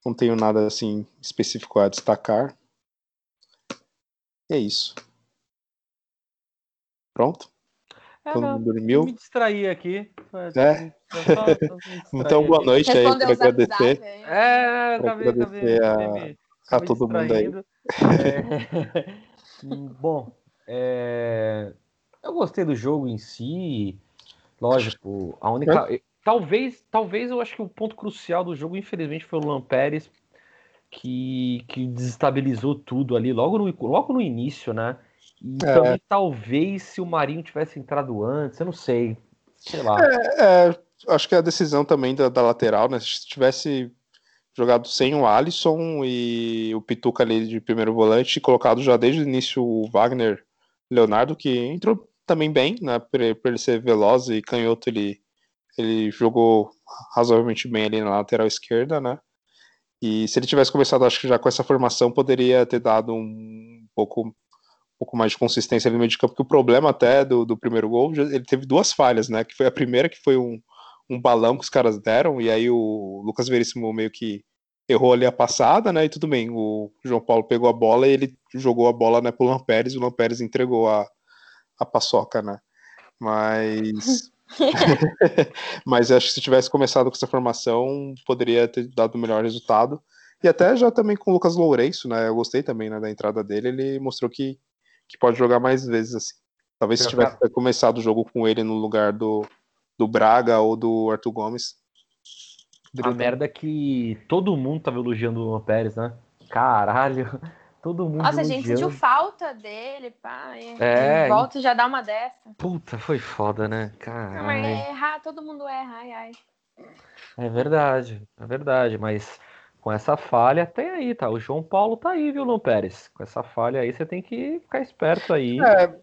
Não tenho nada assim específico a destacar. É isso. Pronto? É, Todo mundo dormiu? Me distrair aqui. É. então, boa noite aí para agradecer. É, pra acabei, agradecer acabei, a, a todo mundo aí. É... Bom, é... eu gostei do jogo em si. Lógico, a única. É? Talvez, talvez eu acho que o ponto crucial do jogo, infelizmente, foi o Luan Pérez, que, que desestabilizou tudo ali logo no, logo no início, né? E é. também talvez se o Marinho tivesse entrado antes, eu não sei. Sei lá. É, é, acho que a decisão também da, da, lateral, né? Se tivesse jogado sem o Alisson e o Pituca ali de primeiro volante, colocado já desde o início o Wagner Leonardo, que entrou também bem, né? Por, por ele ser veloz e canhoto, ele, ele jogou razoavelmente bem ali na lateral esquerda, né? E se ele tivesse começado, acho que já com essa formação, poderia ter dado um pouco pouco mais de consistência ali no meio de campo, porque o problema até do, do primeiro gol, ele teve duas falhas, né? Que foi a primeira, que foi um, um balão que os caras deram, e aí o Lucas Veríssimo meio que errou ali a passada, né? E tudo bem, o João Paulo pegou a bola e ele jogou a bola né, pro Lampérez, e o Lampérez entregou a, a paçoca, né? Mas. Mas acho que se tivesse começado com essa formação, poderia ter dado o melhor resultado. E até já também com o Lucas Lourenço, né? Eu gostei também né, da entrada dele. Ele mostrou que que pode jogar mais vezes assim. Talvez se tivesse começado o jogo com ele no lugar do, do Braga ou do Arthur Gomes, A merda é que todo mundo tava elogiando o Luan Pérez, né? Caralho. Todo mundo. Nossa, a gente sentiu falta dele, pá. É, volta e já dá uma dessa. Puta, foi foda, né? Caralho. Não, mas errar, todo mundo erra, ai, ai. É verdade, é verdade, mas com essa falha tem aí, tá? O João Paulo tá aí, viu, Luan Pérez? Com essa falha aí, você tem que ficar esperto aí. É,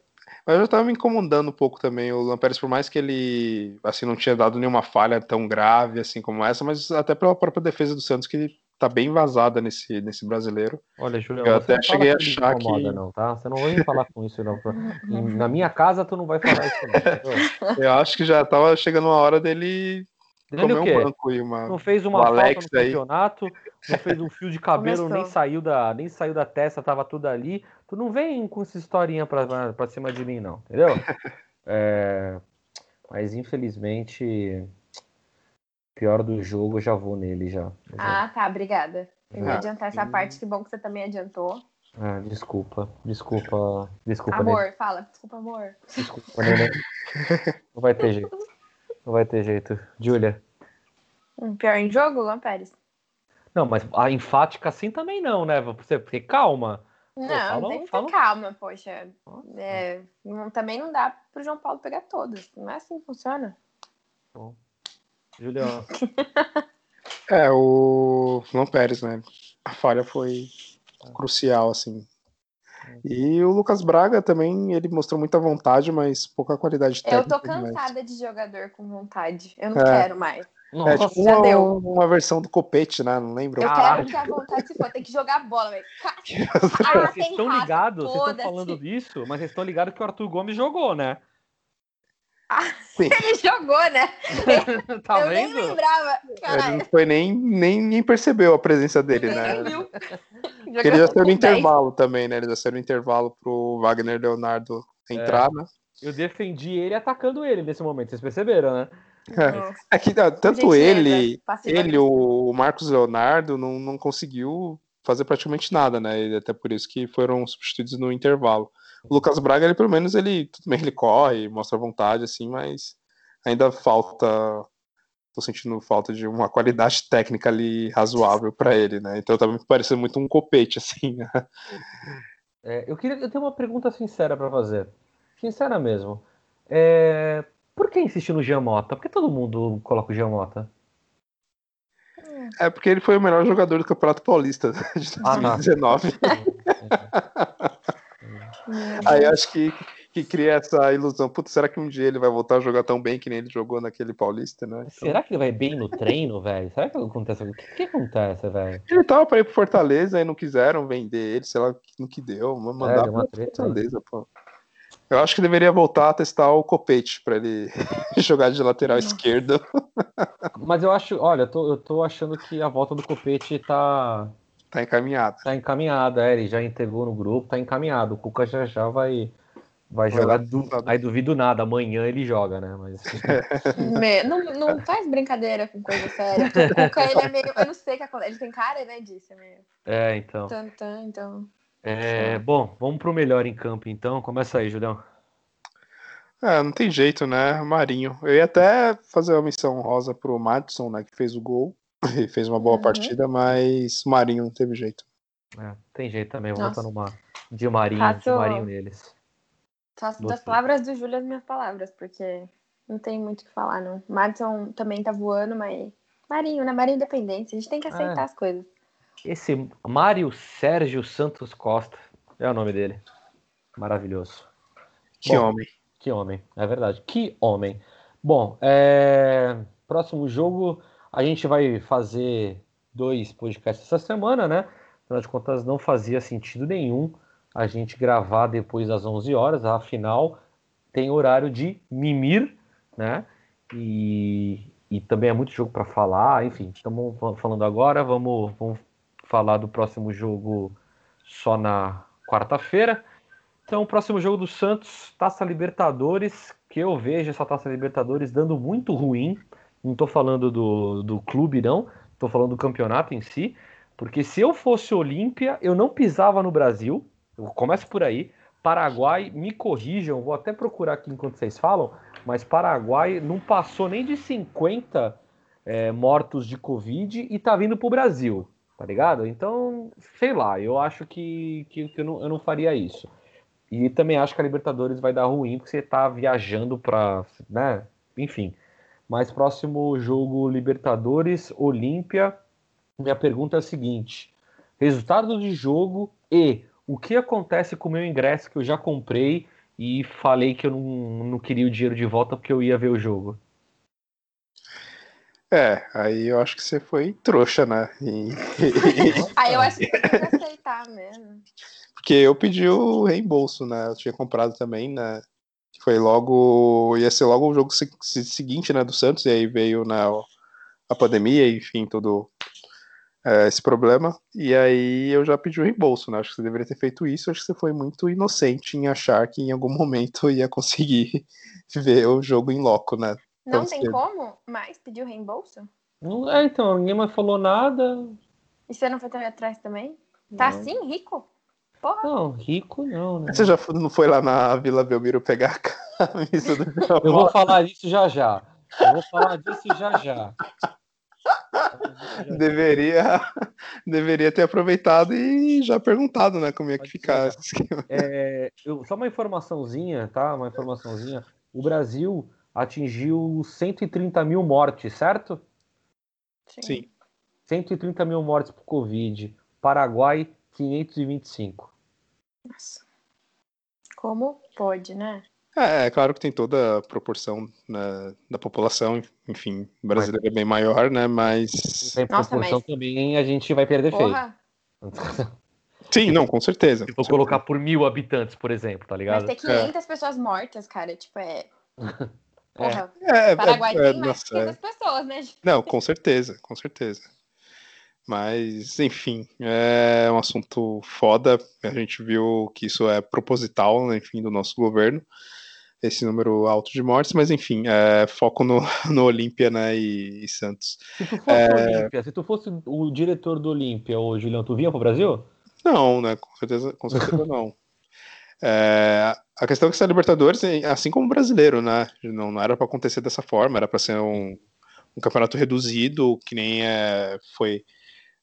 mas eu tava me incomodando um pouco também o Luan Pérez, por mais que ele, assim, não tinha dado nenhuma falha tão grave, assim, como essa, mas até pela própria defesa do Santos, que tá bem vazada nesse, nesse brasileiro. Olha, Julião, eu até cheguei a achar que... Incomoda, não, tá? Você não vai falar com isso, não. Na minha casa, tu não vai falar isso, não. eu acho que já tava chegando uma hora dele Comer um banco e uma. Não fez uma falta no campeonato, não fez um fio de cabelo, nem saiu da, nem saiu da testa, tava tudo ali. Tu não vem com essa historinha pra, pra cima de mim, não, entendeu? É, mas infelizmente, pior do jogo, eu já vou nele já. Ah, tá, obrigada. Eu ia ah, adiantar essa parte, que bom que você também adiantou. Ah, desculpa, desculpa, desculpa. Amor, fala, desculpa, amor. Desculpa, Não vai ter jeito. Não vai ter jeito. Júlia. Um pior em jogo, Luan Pérez? Não, mas a enfática assim também não, né? Você porque calma. Não, fala, tem que ter calma, poxa. É, não, também não dá pro João Paulo pegar todas. Não é assim que funciona. Bom. Julião. é, o Luan Pérez, né? A falha foi crucial, assim. E o Lucas Braga também, ele mostrou muita vontade, mas pouca qualidade técnica. Eu tô cansada de jogador com vontade. Eu não é. quero mais. Nossa, é tipo já uma, deu. uma versão do copete, né? Não lembro. Eu quero que a vontade se for, tem que jogar bola, velho. Ah, vocês estão ligados, vocês estão falando disso, mas vocês estão ligados que o Arthur Gomes jogou, né? Ah, ele jogou, né? tá eu vendo? nem lembrava. Caralho. Ele não foi nem, nem, nem percebeu a presença dele, né? ele já saiu no intervalo também, né? Ele já saiu no intervalo pro Wagner Leonardo entrar, é. né? Eu defendi ele atacando ele nesse momento, vocês perceberam, né? É, é que tanto ele, ele, o Marcos Leonardo, não, não conseguiu fazer praticamente nada, né? E até por isso que foram substituídos no intervalo. O Lucas Braga, ele pelo menos ele, tudo bem, ele corre, mostra vontade, assim, mas ainda falta. Tô sentindo falta de uma qualidade técnica ali razoável para ele, né? Então tá me parecendo muito um copete, assim. Né? É, eu queria, eu tenho uma pergunta sincera para fazer, sincera mesmo. É, por que insistir no Giamota? Por que todo mundo coloca o Giamota? É porque ele foi o melhor jogador do Campeonato Paulista de 2019. Ah, Aí acho que, que cria essa ilusão. Putz, será que um dia ele vai voltar a jogar tão bem que nem ele jogou naquele Paulista, né? Então... Será que ele vai bem no treino, velho? Será que acontece? O que, que acontece, velho? Ele tava pra ir pro Fortaleza e não quiseram vender ele, sei lá no que deu. Mandar é, uma treta, Fortaleza, pô. Eu acho que deveria voltar a testar o Copete para ele jogar de lateral esquerdo. Mas eu acho, olha, eu tô, eu tô achando que a volta do Copete tá Tá encaminhado. Tá encaminhado, é, ele já integrou no grupo, tá encaminhado. O Cuca já já vai, vai jogar. Du... Aí duvido nada, amanhã ele joga, né? Mas... não, não faz brincadeira com coisa séria. O Cuca, ele é meio. Eu não sei o que acontece. Ele tem cara, né, disso. É, meio... é então. Tantan, então. É, bom, vamos pro melhor em campo então. Começa aí, Julião. É, não tem jeito, né? Marinho. Eu ia até fazer uma missão rosa pro Madison, né? Que fez o gol. E fez uma boa uhum. partida, mas o Marinho não teve jeito. É, tem jeito também, vou botar numa de Marinho, Faço... de Marinho neles. Faço das palavras do Júlio as minhas palavras, porque não tem muito o que falar, não. Madison também tá voando, mas Marinho, né? Marinho independente, a gente tem que aceitar é. as coisas. Esse Mário Sérgio Santos Costa é o nome dele. Maravilhoso. Que Bom, homem. Que homem, é verdade. Que homem. Bom, é... próximo jogo a gente vai fazer dois podcasts essa semana, né? Afinal de contas, não fazia sentido nenhum a gente gravar depois das 11 horas, afinal, tem horário de mimir, né? E, e também é muito jogo para falar, enfim, estamos falando agora, vamos, vamos falar do próximo jogo só na quarta-feira. Então, o próximo jogo do Santos, Taça Libertadores, que eu vejo essa Taça Libertadores dando muito ruim não estou falando do, do clube, não. Estou falando do campeonato em si. Porque se eu fosse Olímpia, eu não pisava no Brasil. Eu começo por aí. Paraguai, me corrijam, vou até procurar aqui enquanto vocês falam, mas Paraguai não passou nem de 50 é, mortos de Covid e tá vindo pro Brasil, tá ligado? Então, sei lá, eu acho que, que, que eu, não, eu não faria isso. E também acho que a Libertadores vai dar ruim, porque você tá viajando pra, né, enfim. Mas próximo jogo Libertadores, Olímpia. Minha pergunta é a seguinte: resultado de jogo e o que acontece com o meu ingresso que eu já comprei e falei que eu não, não queria o dinheiro de volta porque eu ia ver o jogo? É, aí eu acho que você foi trouxa, né? E... aí eu acho que você tem que aceitar mesmo. Porque eu pedi o reembolso, né? Eu tinha comprado também, né? Foi logo. ia ser logo o jogo seguinte, né? Do Santos, e aí veio né, a pandemia, enfim, todo é, esse problema. E aí eu já pedi o reembolso, né? Acho que você deveria ter feito isso. Acho que você foi muito inocente em achar que em algum momento ia conseguir ver o jogo em loco, né? Não tem cedo. como mais pedir o reembolso? Não, é, então, ninguém mais falou nada. E você não foi atrás também? Tá não. assim, rico? Porra. Não, rico não, né? Você já não foi lá na Vila Belmiro pegar a camisa do Eu vou falar isso já já. Eu vou falar disso já já. Deveria, deveria ter aproveitado e já perguntado, né, como ia que ficar. É, eu, só uma informaçãozinha, tá? Uma informaçãozinha. O Brasil atingiu 130 mil mortes, certo? Sim. 130 mil mortes por Covid. Paraguai, 525. Nossa. Como pode, né? É, é claro que tem toda a proporção né, da população, enfim, o brasileiro mas... é bem maior, né? Mas. Tem proporção Nossa, mas... também a gente vai perder Porra. feio. Sim, não, com certeza. Se for colocar por mil habitantes, por exemplo, tá ligado? Mas tem 500 é. pessoas mortas, cara, tipo, é. Porra, é, é, Paraguai é, tem mais de 500 pessoas, né? Não, com certeza, com certeza. Mas, enfim, é um assunto foda. A gente viu que isso é proposital, né, enfim, do nosso governo, esse número alto de mortes, mas enfim, é, foco no, no Olímpia né, e, e, Santos. Se tu fosse é... Olímpia, se tu fosse o diretor do Olímpia, ô Julião, tu vinha pro Brasil? Não, né? Com certeza, com certeza não. É, a questão é que essa Libertadores, assim como o brasileiro, né? Não, não era para acontecer dessa forma, era para ser um, um, campeonato reduzido, que nem é, foi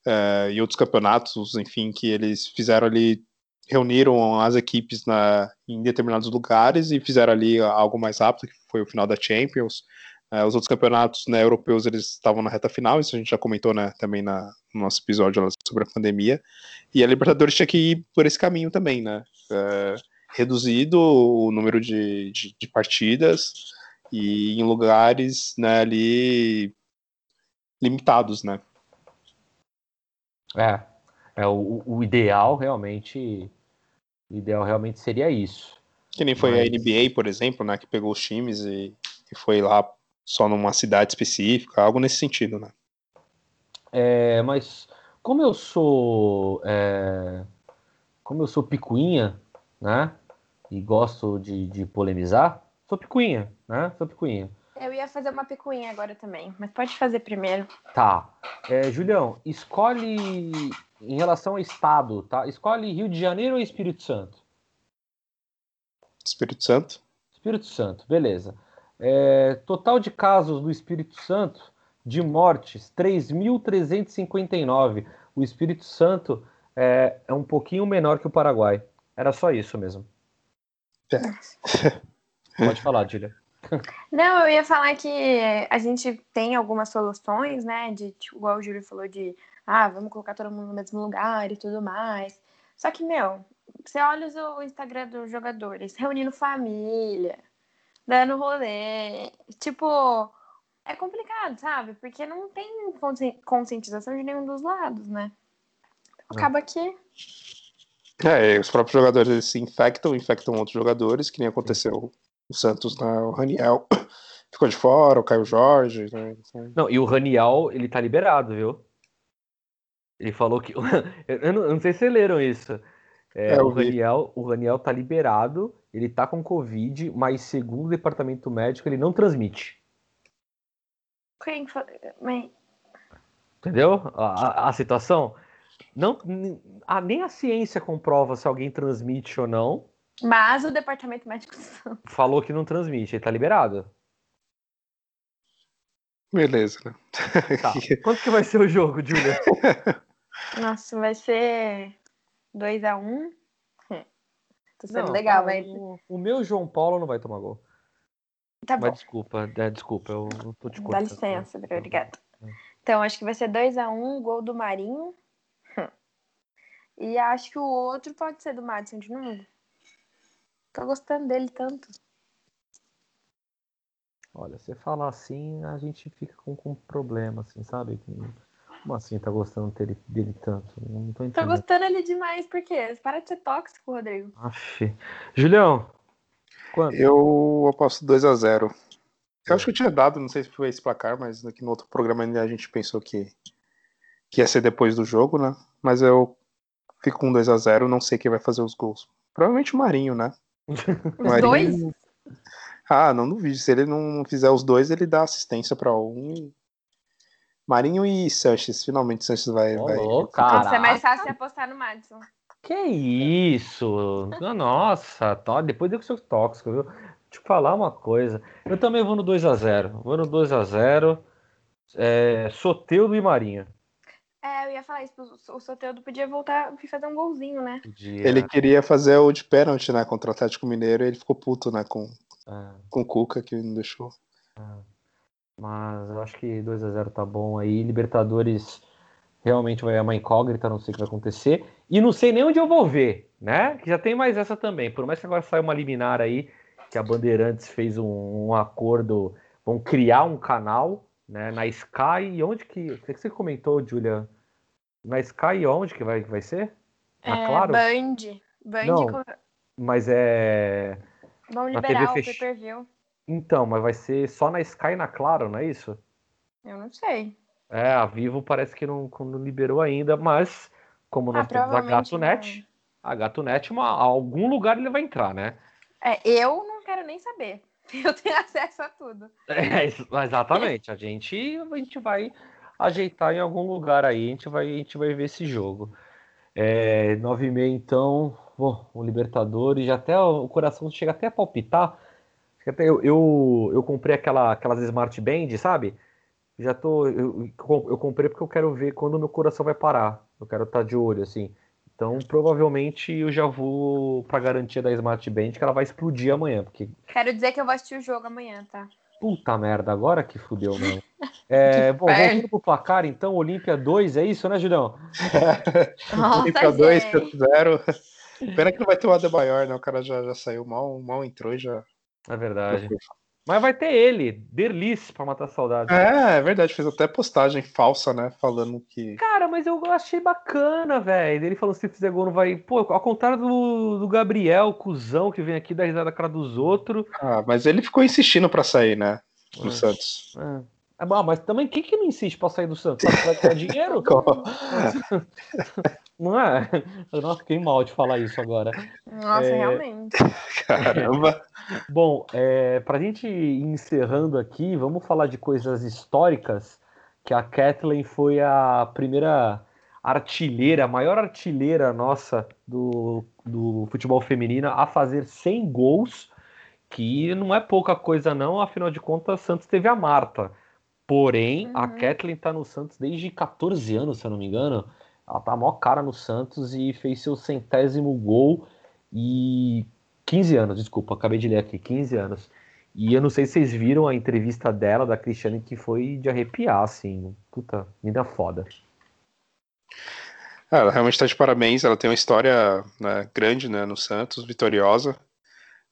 uh, e outros campeonatos, enfim, que eles fizeram ali, reuniram as equipes na, em determinados lugares e fizeram ali algo mais rápido, que foi o final da Champions. Uh, os outros campeonatos né, europeus eles estavam na reta final, isso a gente já comentou né, também na, no nosso episódio sobre a pandemia. E a Libertadores tinha que ir por esse caminho também, né? Uh, reduzido o número de, de, de, partidas e em lugares né, ali limitados, né? É, é o, o ideal realmente, o ideal realmente seria isso. Que nem foi Mas... a NBA, por exemplo, né, que pegou os times e, e foi lá só numa cidade específica, algo nesse sentido, né? É, mas como eu sou, é, como eu sou picuinha, né, e gosto de, de polemizar, sou picuinha, né, sou picuinha. Eu ia fazer uma picuinha agora também, mas pode fazer primeiro. Tá. É, Julião, escolhe em relação ao estado, tá? Escolhe Rio de Janeiro ou Espírito Santo? Espírito Santo. Espírito Santo, beleza. É, total de casos no Espírito Santo de mortes, 3.359. O Espírito Santo é, é um pouquinho menor que o Paraguai. Era só isso mesmo. É. Pode falar, Julia. Não, eu ia falar que a gente tem algumas soluções, né? De, tipo, igual o Júlio falou, de ah, vamos colocar todo mundo no mesmo lugar e tudo mais. Só que, meu, você olha o Instagram dos jogadores, reunindo família, dando rolê. Tipo, é complicado, sabe? Porque não tem conscientização de nenhum dos lados, né? Acaba que. É, os próprios jogadores se infectam, infectam outros jogadores, que nem aconteceu o Santos, né? O Raniel ficou de fora, o Caio Jorge. Né? Não, e o Raniel, ele tá liberado, viu? Ele falou que. eu, não, eu não sei se vocês leram isso. É, é, o, Raniel, o Raniel tá liberado, ele tá com Covid, mas segundo o departamento médico, ele não transmite. Quem Entendeu? A, a, a situação? Não, a, nem a ciência comprova se alguém transmite ou não. Mas o departamento médico falou que não transmite, ele tá liberado. Beleza, né? Tá. Quanto que vai ser o jogo, Julia? Nossa, vai ser 2x1. Um. Tá sendo não, legal, vai. O, o, meu João Paulo não vai tomar gol. Tá bom. Mas desculpa, é, desculpa, eu não tô te cortando. Dá licença, obrigada. Então, acho que vai ser 2x1, um, gol do Marinho. E acho que o outro pode ser do Madison de novo. Tô gostando dele tanto. Olha, você falar assim, a gente fica com, com problema, assim, sabe? Como assim tá gostando dele, dele tanto? Não tô entendendo. Tô gostando ele demais, por quê? Para de ser tóxico, Rodrigo. Aff. Julião, quanto? Eu aposto 2x0. Eu acho que eu tinha dado, não sei se foi esse placar, mas aqui no outro programa a gente pensou que, que ia ser depois do jogo, né? Mas eu fico com 2x0, não sei quem vai fazer os gols. Provavelmente o Marinho, né? Os Marinho... dois? Ah, não duvido. Se ele não fizer os dois, ele dá assistência para um. Marinho e Sanches. Finalmente Sanches vai. Oh, vai... Nossa, é mais fácil apostar no Madison. Que isso? Nossa, tá, depois eu que sou tóxico, viu? Deixa eu falar uma coisa. Eu também vou no 2x0. Vou no 2x0. É, Soteudo e Marinho. É, eu ia falar isso. O Soteudo podia voltar e fazer um golzinho, né? Podia. Ele queria fazer o de pênalti, né? Contra o Atlético Mineiro e ele ficou puto, né? Com, é. Com o Cuca que não deixou. É. Mas eu acho que 2 a 0 tá bom aí. Libertadores realmente vai é uma incógnita, não sei o que vai acontecer. E não sei nem onde eu vou ver, né? Que já tem mais essa também. Por mais que agora saia uma liminar aí, que a Bandeirantes fez um, um acordo, vão criar um canal, né? Na Sky. Onde que. O que você comentou, Julia? Na Sky onde que vai, vai ser? Na é, Claro? Band. Band. Não, mas é. Vão liberar o fech... pay-per-view. Então, mas vai ser só na Sky e na Claro, não é isso? Eu não sei. É, a Vivo parece que não, não liberou ainda, mas como nós ah, temos a GatoNet, a GatoNet, uma, algum lugar ele vai entrar, né? É, eu não quero nem saber. Eu tenho acesso a tudo. É, exatamente. A gente, a gente vai ajeitar em algum lugar aí, a gente vai, a gente vai ver esse jogo. É, 9 e meia, então, pô, o Libertadores, já até o coração chega até a palpitar. Eu, eu, eu comprei aquela, aquelas Smart Band, sabe? Já tô. Eu, eu comprei porque eu quero ver quando meu coração vai parar. Eu quero estar tá de olho, assim. Então, provavelmente eu já vou pra garantia da Smart Band que ela vai explodir amanhã. Porque... Quero dizer que eu vou assistir o jogo amanhã, tá? Puta merda, agora que fudeu, não. É, bom, vamos pro placar, então. Olímpia 2, é isso, né, Julião? Olímpia 2, 0. Pena que não vai ter o Adebayor, né? O cara já, já saiu mal, mal entrou e já. É verdade. Mas vai ter ele, Derlis, pra matar a saudade. É, é verdade, fez até postagem falsa, né? Falando que. Cara, mas eu achei bacana, velho. Ele falou: se fizer gol, não vai. Pô, ao contrário do, do Gabriel, cuzão, que vem aqui dar risada na cara dos outros. Ah, mas ele ficou insistindo pra sair, né? No é. Santos. É. É bom, mas também quem que não insiste pra sair do Santos? Vai ganhar dinheiro? não é? Eu não fiquei mal de falar isso agora. Nossa, é... realmente. Caramba. Bom, é, pra gente ir encerrando aqui, vamos falar de coisas históricas, que a Kathleen foi a primeira artilheira, a maior artilheira nossa do, do futebol feminino a fazer 100 gols, que não é pouca coisa não, afinal de contas, Santos teve a Marta, Porém, uhum. a Kathleen tá no Santos desde 14 anos, se eu não me engano. Ela tá mó cara no Santos e fez seu centésimo gol e 15 anos, desculpa, acabei de ler aqui, 15 anos. E eu não sei se vocês viram a entrevista dela, da Cristiane, que foi de arrepiar, assim. Puta, mina foda. Ela realmente está de parabéns, ela tem uma história né, grande né, no Santos, vitoriosa.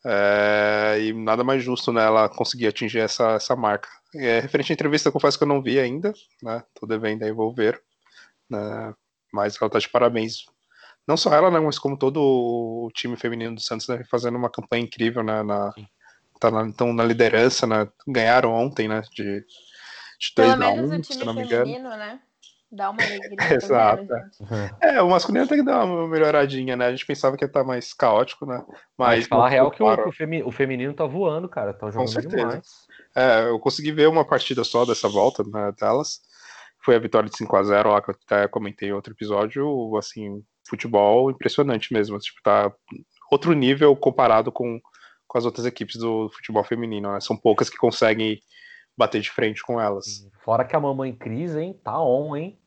É, e nada mais justo né, ela conseguir atingir essa, essa marca. É, referente à entrevista, eu confesso que eu não vi ainda, né? Tô devendo aí, vou ver. Né, mas ela tá de parabéns. Não só ela, né, mas como todo o time feminino do Santos né, fazendo uma campanha incrível né, na, tá na, então na liderança, né? Ganharam ontem, né? De, de 2 a 1 um, o time se não me engano. feminino, né? Dá uma alegria. Exato. É, o masculino tem que dar uma melhoradinha, né? A gente pensava que ia estar mais caótico, né? Mas falar real que o, o, feminino tá voando, cara. Tá jogando Com certeza. demais. É, eu consegui ver uma partida só dessa volta né, delas. Foi a vitória de 5 a 0 lá que eu até comentei em outro episódio. Assim, futebol impressionante mesmo. Tipo, tá outro nível comparado com, com as outras equipes do futebol feminino. Né? São poucas que conseguem bater de frente com elas. Fora que a mamãe Cris, hein, tá on, hein?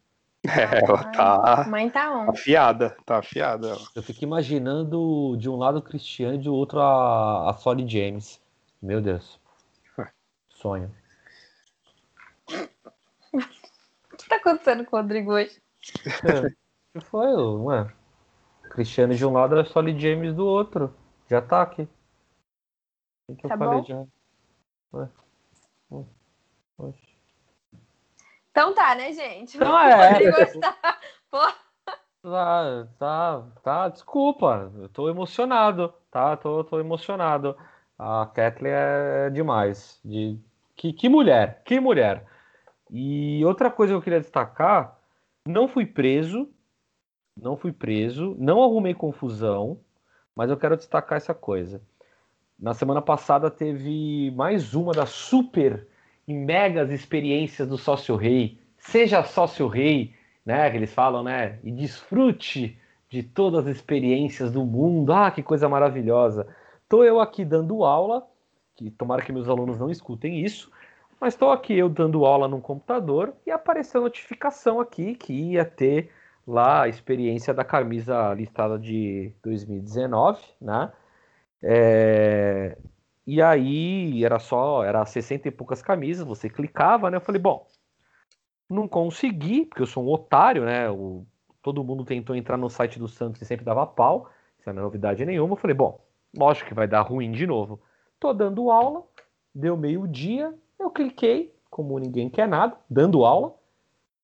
É, ela tá, Mãe tá on. afiada, tá afiada. Ela. Eu fico imaginando de um lado o Cristiano e do outro a, a Solly James. Meu Deus. Sonho. O que tá acontecendo com o Rodrigo hoje? que foi, ué? Cristiano de um lado, a Solly James do outro. De ataque. O que Tá eu falei bom. já? Ué. Ué. Oxe. Então tá, né, gente? Não, é. Está... Tá, tá, tá, desculpa, eu tô emocionado, tá? Tô, tô emocionado. A Kathleen é demais. De... Que, que mulher, que mulher. E outra coisa que eu queria destacar, não fui preso, não fui preso, não arrumei confusão, mas eu quero destacar essa coisa. Na semana passada teve mais uma das super e megas experiências do Sócio Rei. Seja Sócio Rei, né? Que eles falam, né? E desfrute de todas as experiências do mundo. Ah, que coisa maravilhosa. Tô eu aqui dando aula, que tomara que meus alunos não escutem isso, mas estou aqui eu dando aula num computador e apareceu a notificação aqui que ia ter lá a experiência da camisa listada de 2019, né? É, E aí era só, era 60 e poucas camisas, você clicava, né? Eu falei, bom, não consegui, porque eu sou um otário, né? O, todo mundo tentou entrar no site do Santos e sempre dava pau, isso não é novidade nenhuma. Eu falei, bom, lógico que vai dar ruim de novo. Tô dando aula, deu meio-dia, eu cliquei, como ninguém quer nada, dando aula,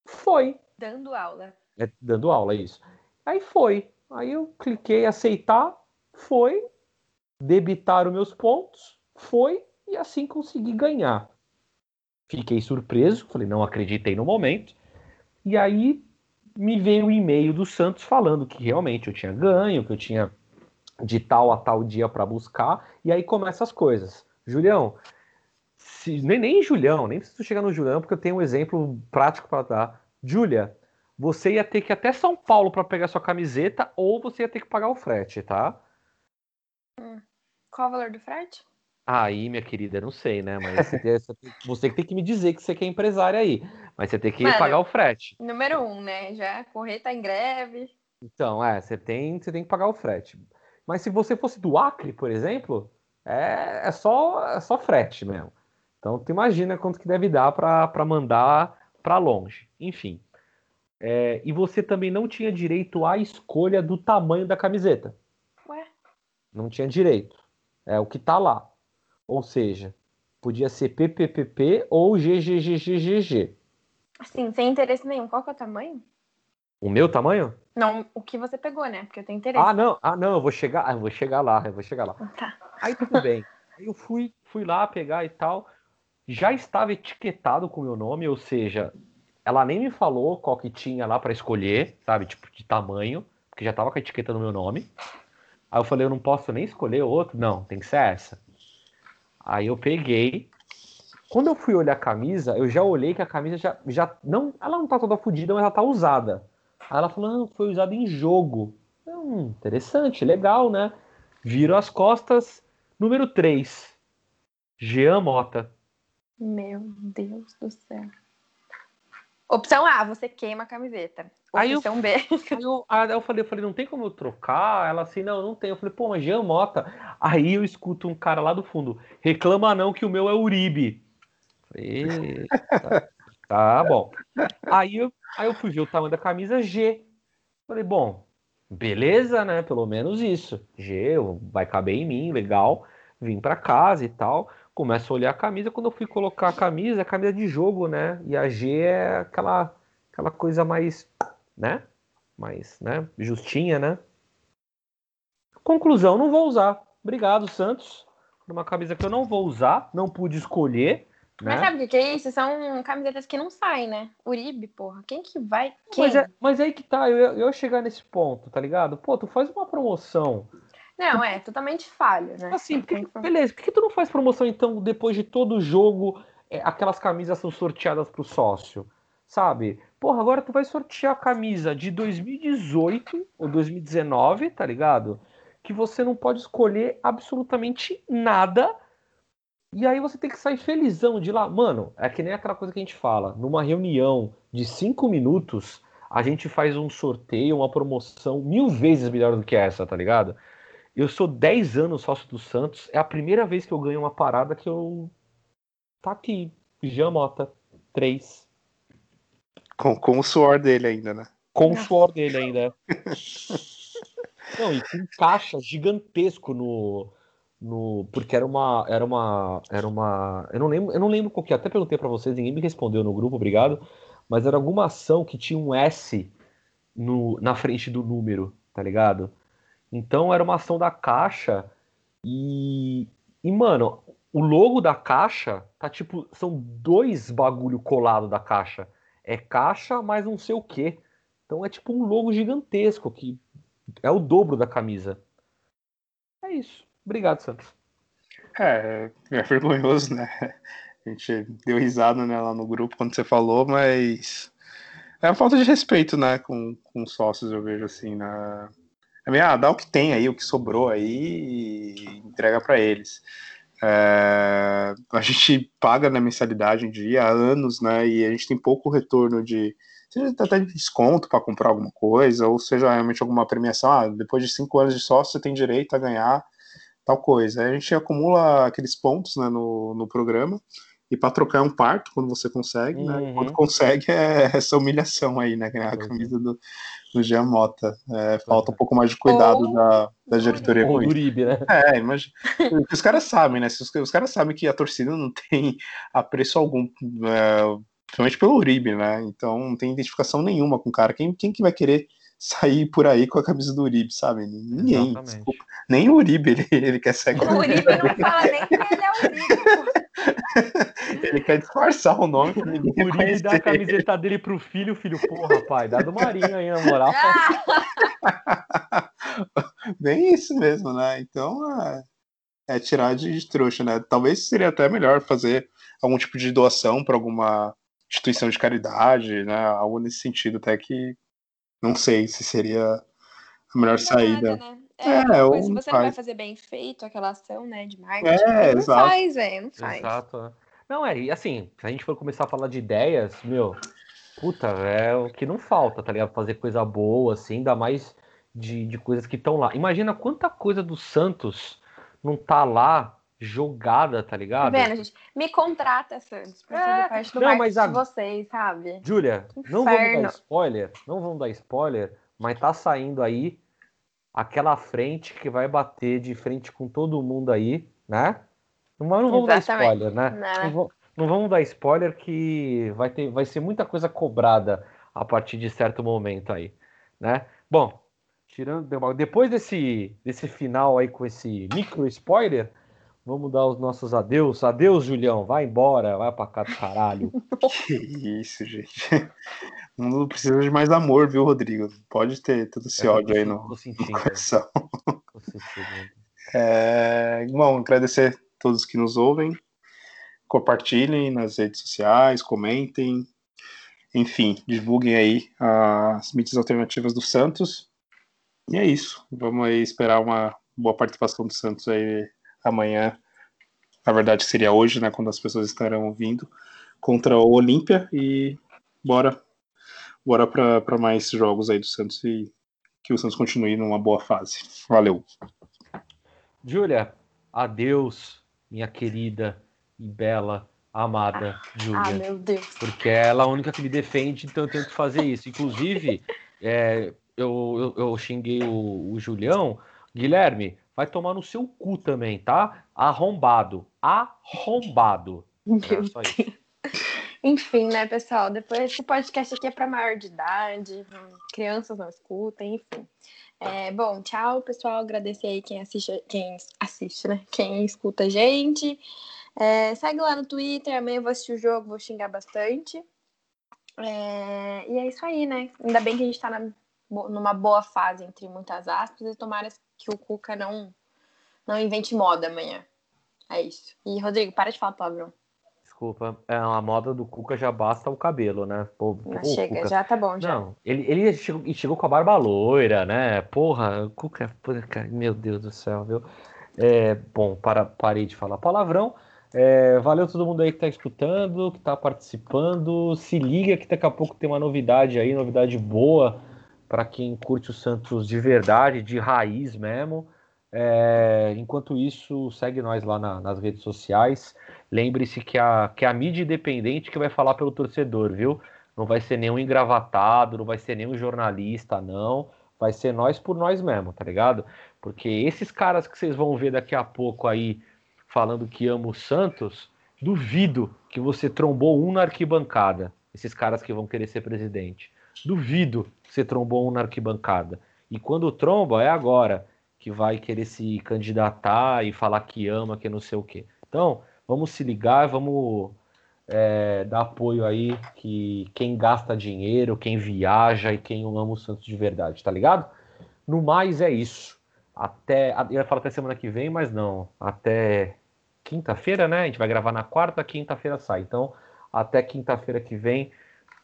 foi. dando aula. É, dando aula, é isso. Aí foi. Aí eu cliquei aceitar, foi, debitar os meus pontos, foi, e assim consegui ganhar. Fiquei surpreso, falei, não acreditei no momento. E aí me veio o e-mail do Santos falando que realmente eu tinha ganho, que eu tinha de tal a tal dia para buscar, e aí começam as coisas. Julião, se, nem, nem Julião, nem preciso chegar no Julião, porque eu tenho um exemplo prático para dar. Júlia, você ia ter que ir até São Paulo para pegar sua camiseta, ou você ia ter que pagar o frete, tá? Qual o valor do frete? Aí, minha querida, eu não sei, né? Mas você, tem- você tem- que me dizer que você que é empresária aí. Mas você tem que Mano. pagar o frete. Número um, né? Já correr tá em greve. Então, é, você tem, você tem que pagar o frete. Mas se você fosse do Acre, por exemplo, é, é só, é só frete mesmo. Então, tu imagina quanto que deve dar para mandar para longe. Enfim. É, e você também não tinha direito à escolha do tamanho da camiseta. Ué? Não tinha direito. É o que tá lá. Ou seja, podia ser PPPP ou GGGGGG. Assim, sem interesse nenhum. Qual que é o tamanho? O meu tamanho? Não, o que você pegou, né? Porque eu tenho interesse. Ah, não, ah, não, eu vou chegar, eu vou chegar lá, eu vou chegar lá. Tá. Aí tudo bem. Aí eu fui, fui lá pegar e tal. Já estava etiquetado com o meu nome, ou seja, ela nem me falou qual que tinha lá para escolher, sabe? Tipo, de tamanho, porque já estava com a etiqueta no meu nome. Aí eu falei, eu não posso nem escolher outro. Não, tem que ser essa. Aí eu peguei. Quando eu fui olhar a camisa, eu já olhei que a camisa já, já não, ela não tá toda fodida, mas ela tá usada. Aí ela falou, não, foi usada em jogo. Hum, interessante, legal, né? Viro as costas, número 3. Jean Mota. Meu Deus do céu. Opção A, você queima a camiseta. Aí eu- Opção B. Aí eu, aí eu falei, eu falei, não tem como eu trocar? Ela assim, não, não tem. Eu falei, pô, mas Jean Mota. Aí eu escuto um cara lá do fundo, reclama não que o meu é Uribe. Falei, "Eita, tá bom. Aí eu, aí eu fui ver o tamanho da camisa G. Falei, bom, beleza, né? Pelo menos isso. G, vai caber em mim, legal. Vim pra casa e tal. Começo a olhar a camisa. Quando eu fui colocar a camisa, é camisa de jogo, né? E a G é aquela, aquela coisa mais, né? Mais, né? Justinha, né? Conclusão, não vou usar. Obrigado, Santos. Uma camisa que eu não vou usar, não pude escolher. Né? Mas sabe o que, é isso? São camisetas que não saem, né? Uribe, porra. Quem que vai? Quem? Mas, é, mas aí que tá, eu, eu chegar nesse ponto, tá ligado? Pô, tu faz uma promoção. Não, é totalmente falho, né? Assim, por que Tem que- que- beleza, por que tu não faz promoção então depois de todo jogo, é, aquelas camisas são sorteadas pro sócio? Sabe? Porra, agora tu vai sortear a camisa de 2018 ou 2019, tá ligado? Que você não pode escolher absolutamente nada E aí você tem que sair felizão de lá. Mano, é que nem aquela coisa que a gente fala. Numa reunião de cinco minutos, a gente faz um sorteio, uma promoção mil vezes melhor do que essa, tá ligado? Eu sou 10 anos sócio do Santos. É a primeira vez que eu ganho uma parada que eu. Tá aqui. Jean Mota. 3. Com, com o suor dele ainda, né? Com o suor dele ainda. Não, e com caixa gigantesco no, no porque era uma era uma era uma eu não lembro eu não lembro qual que é, até perguntei para vocês ninguém me respondeu no grupo obrigado mas era alguma ação que tinha um S no, na frente do número tá ligado então era uma ação da caixa e e mano o logo da caixa tá tipo são dois bagulho colado da caixa é caixa mais não sei o que então é tipo um logo gigantesco que é o dobro da camisa é isso Obrigado, Santos. É, é vergonhoso, né? A gente deu risada né, lá no grupo quando você falou, mas é uma falta de respeito, né, com, com sócios, eu vejo assim, na. É meio, ah, dá o que tem aí, o que sobrou aí e entrega para eles. É, a gente paga na mensalidade em dia há anos, né, e a gente tem pouco retorno de, seja até de desconto para comprar alguma coisa, ou seja realmente alguma premiação. Ah, depois de cinco anos de sócio, você tem direito a ganhar tal coisa. Aí a gente acumula aqueles pontos né, no, no programa. E para trocar é um parto quando você consegue, uhum. né? Quando consegue é essa humilhação aí, né? A camisa do, do Jean Mota. É, falta um pouco mais de cuidado da, da diretoria com Uribe, né? É, imagina. os caras sabem, né? Os, os caras sabem que a torcida não tem apreço algum, é, principalmente pelo Uribe, né? Então não tem identificação nenhuma com o cara. Quem, quem que vai querer sair por aí com a camisa do Uribe, sabe? Ninguém. Desculpa. Nem o Uribe ele, ele quer sair com a O Uribe não fala nem que ele é o Uribe. ele quer disfarçar o nome pra ninguém O Uribe dá a camiseta dele pro filho, o filho, porra, pai, dá do Marinho aí, na moral. Bem isso mesmo, né? Então, é, é tirar de, de trouxa, né? Talvez seria até melhor fazer algum tipo de doação para alguma instituição de caridade, né? Algo nesse sentido, até que não sei se seria a melhor não saída. Nada, né? É, é ou se você faz. não vai fazer bem feito aquela ação, né, de marketing, é, não exato. faz, velho, não faz. Exato. Não, é, e assim, se a gente for começar a falar de ideias, meu, puta, é o que não falta, tá ligado? Fazer coisa boa, assim, ainda mais de, de coisas que estão lá. Imagina quanta coisa do Santos não tá lá jogada, tá ligado? Tá vendo, gente? Me contrata, Santos, pra é, fazer parte do não, mas a... de vocês, sabe? Júlia, não vamos dar spoiler, não vamos dar spoiler, mas tá saindo aí aquela frente que vai bater de frente com todo mundo aí, né? Mas não vamos Exatamente. dar spoiler, né? Não. Não, não, vamos dar spoiler que vai, ter, vai ser muita coisa cobrada a partir de certo momento aí, né? Bom, tirando depois desse, desse final aí com esse micro spoiler, Vamos dar os nossos adeus. Adeus, Julião. Vai embora. Vai pra cá do caralho. que isso, gente. O mundo precisa de mais amor, viu, Rodrigo? Pode ter todo esse é, ódio aí no, sentindo, no coração. Tô sentindo. É, bom, agradecer a todos que nos ouvem. Compartilhem nas redes sociais, comentem. Enfim, divulguem aí as mídias alternativas do Santos. E é isso. Vamos aí esperar uma boa participação do Santos aí amanhã, na verdade seria hoje, né, quando as pessoas estarão ouvindo, contra o Olímpia e bora bora para mais jogos aí do Santos e que o Santos continue numa boa fase. Valeu. Júlia, adeus, minha querida e bela amada Júlia. Ah, meu Deus. Porque ela é a única que me defende, então eu tenho que fazer isso. Inclusive, é, eu, eu, eu, xinguei o, o Julião. Guilherme, vai tomar no seu cu também, tá? Arrombado. Arrombado. Meu é, Enfim, né, pessoal? Depois esse podcast aqui é para maior de idade, crianças não escutem, enfim. É, bom, tchau, pessoal. Agradecer aí quem assiste, quem assiste, né? Quem escuta a gente. É, segue lá no Twitter, amanhã eu vou assistir o jogo, vou xingar bastante. É, e é isso aí, né? Ainda bem que a gente tá na, numa boa fase, entre muitas aspas, e tomara que o Cuca não, não invente moda amanhã. É isso. E, Rodrigo, para de falar palavrão. Desculpa, é a moda do Cuca já basta o cabelo, né? Pô, Não, chega, Cuca. já tá bom, já. Não, ele, ele chegou, chegou com a barba loira, né? Porra, Cuca, meu Deus do céu, viu? É, bom, para, parei de falar palavrão. É, valeu todo mundo aí que está escutando, que está participando. Se liga que daqui a pouco tem uma novidade aí, novidade boa para quem curte o Santos de verdade, de raiz mesmo. É, enquanto isso, segue nós lá na, nas redes sociais. Lembre-se que a, que a mídia independente que vai falar pelo torcedor, viu? Não vai ser nenhum engravatado, não vai ser nenhum jornalista, não. Vai ser nós por nós mesmo, tá ligado? Porque esses caras que vocês vão ver daqui a pouco aí falando que ama o Santos, duvido que você trombou um na arquibancada. Esses caras que vão querer ser presidente. Duvido você trombou um na arquibancada. E quando tromba, é agora que vai querer se candidatar e falar que ama, que não sei o quê. Então, vamos se ligar, vamos é, dar apoio aí que quem gasta dinheiro, quem viaja e quem ama o Santos de verdade, tá ligado? No mais é isso. Até. Eu ia falar até semana que vem, mas não. Até quinta-feira, né? A gente vai gravar na quarta, quinta-feira sai. Então, até quinta-feira que vem,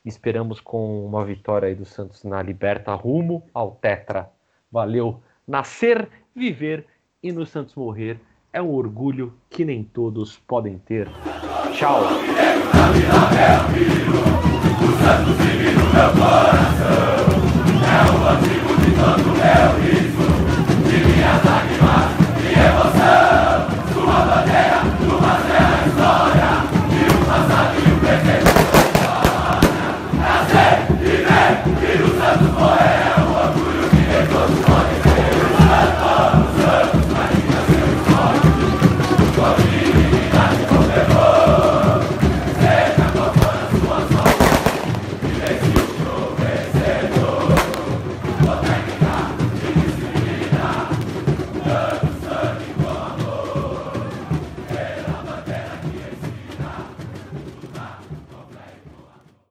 Esperamos com uma vitória aí do Santos na Liberta rumo ao Tetra. Valeu. Nascer, viver e no Santos morrer é um orgulho que nem todos podem ter. Tchau. O Santos meu coração. É o antigo de tanto é meu rio.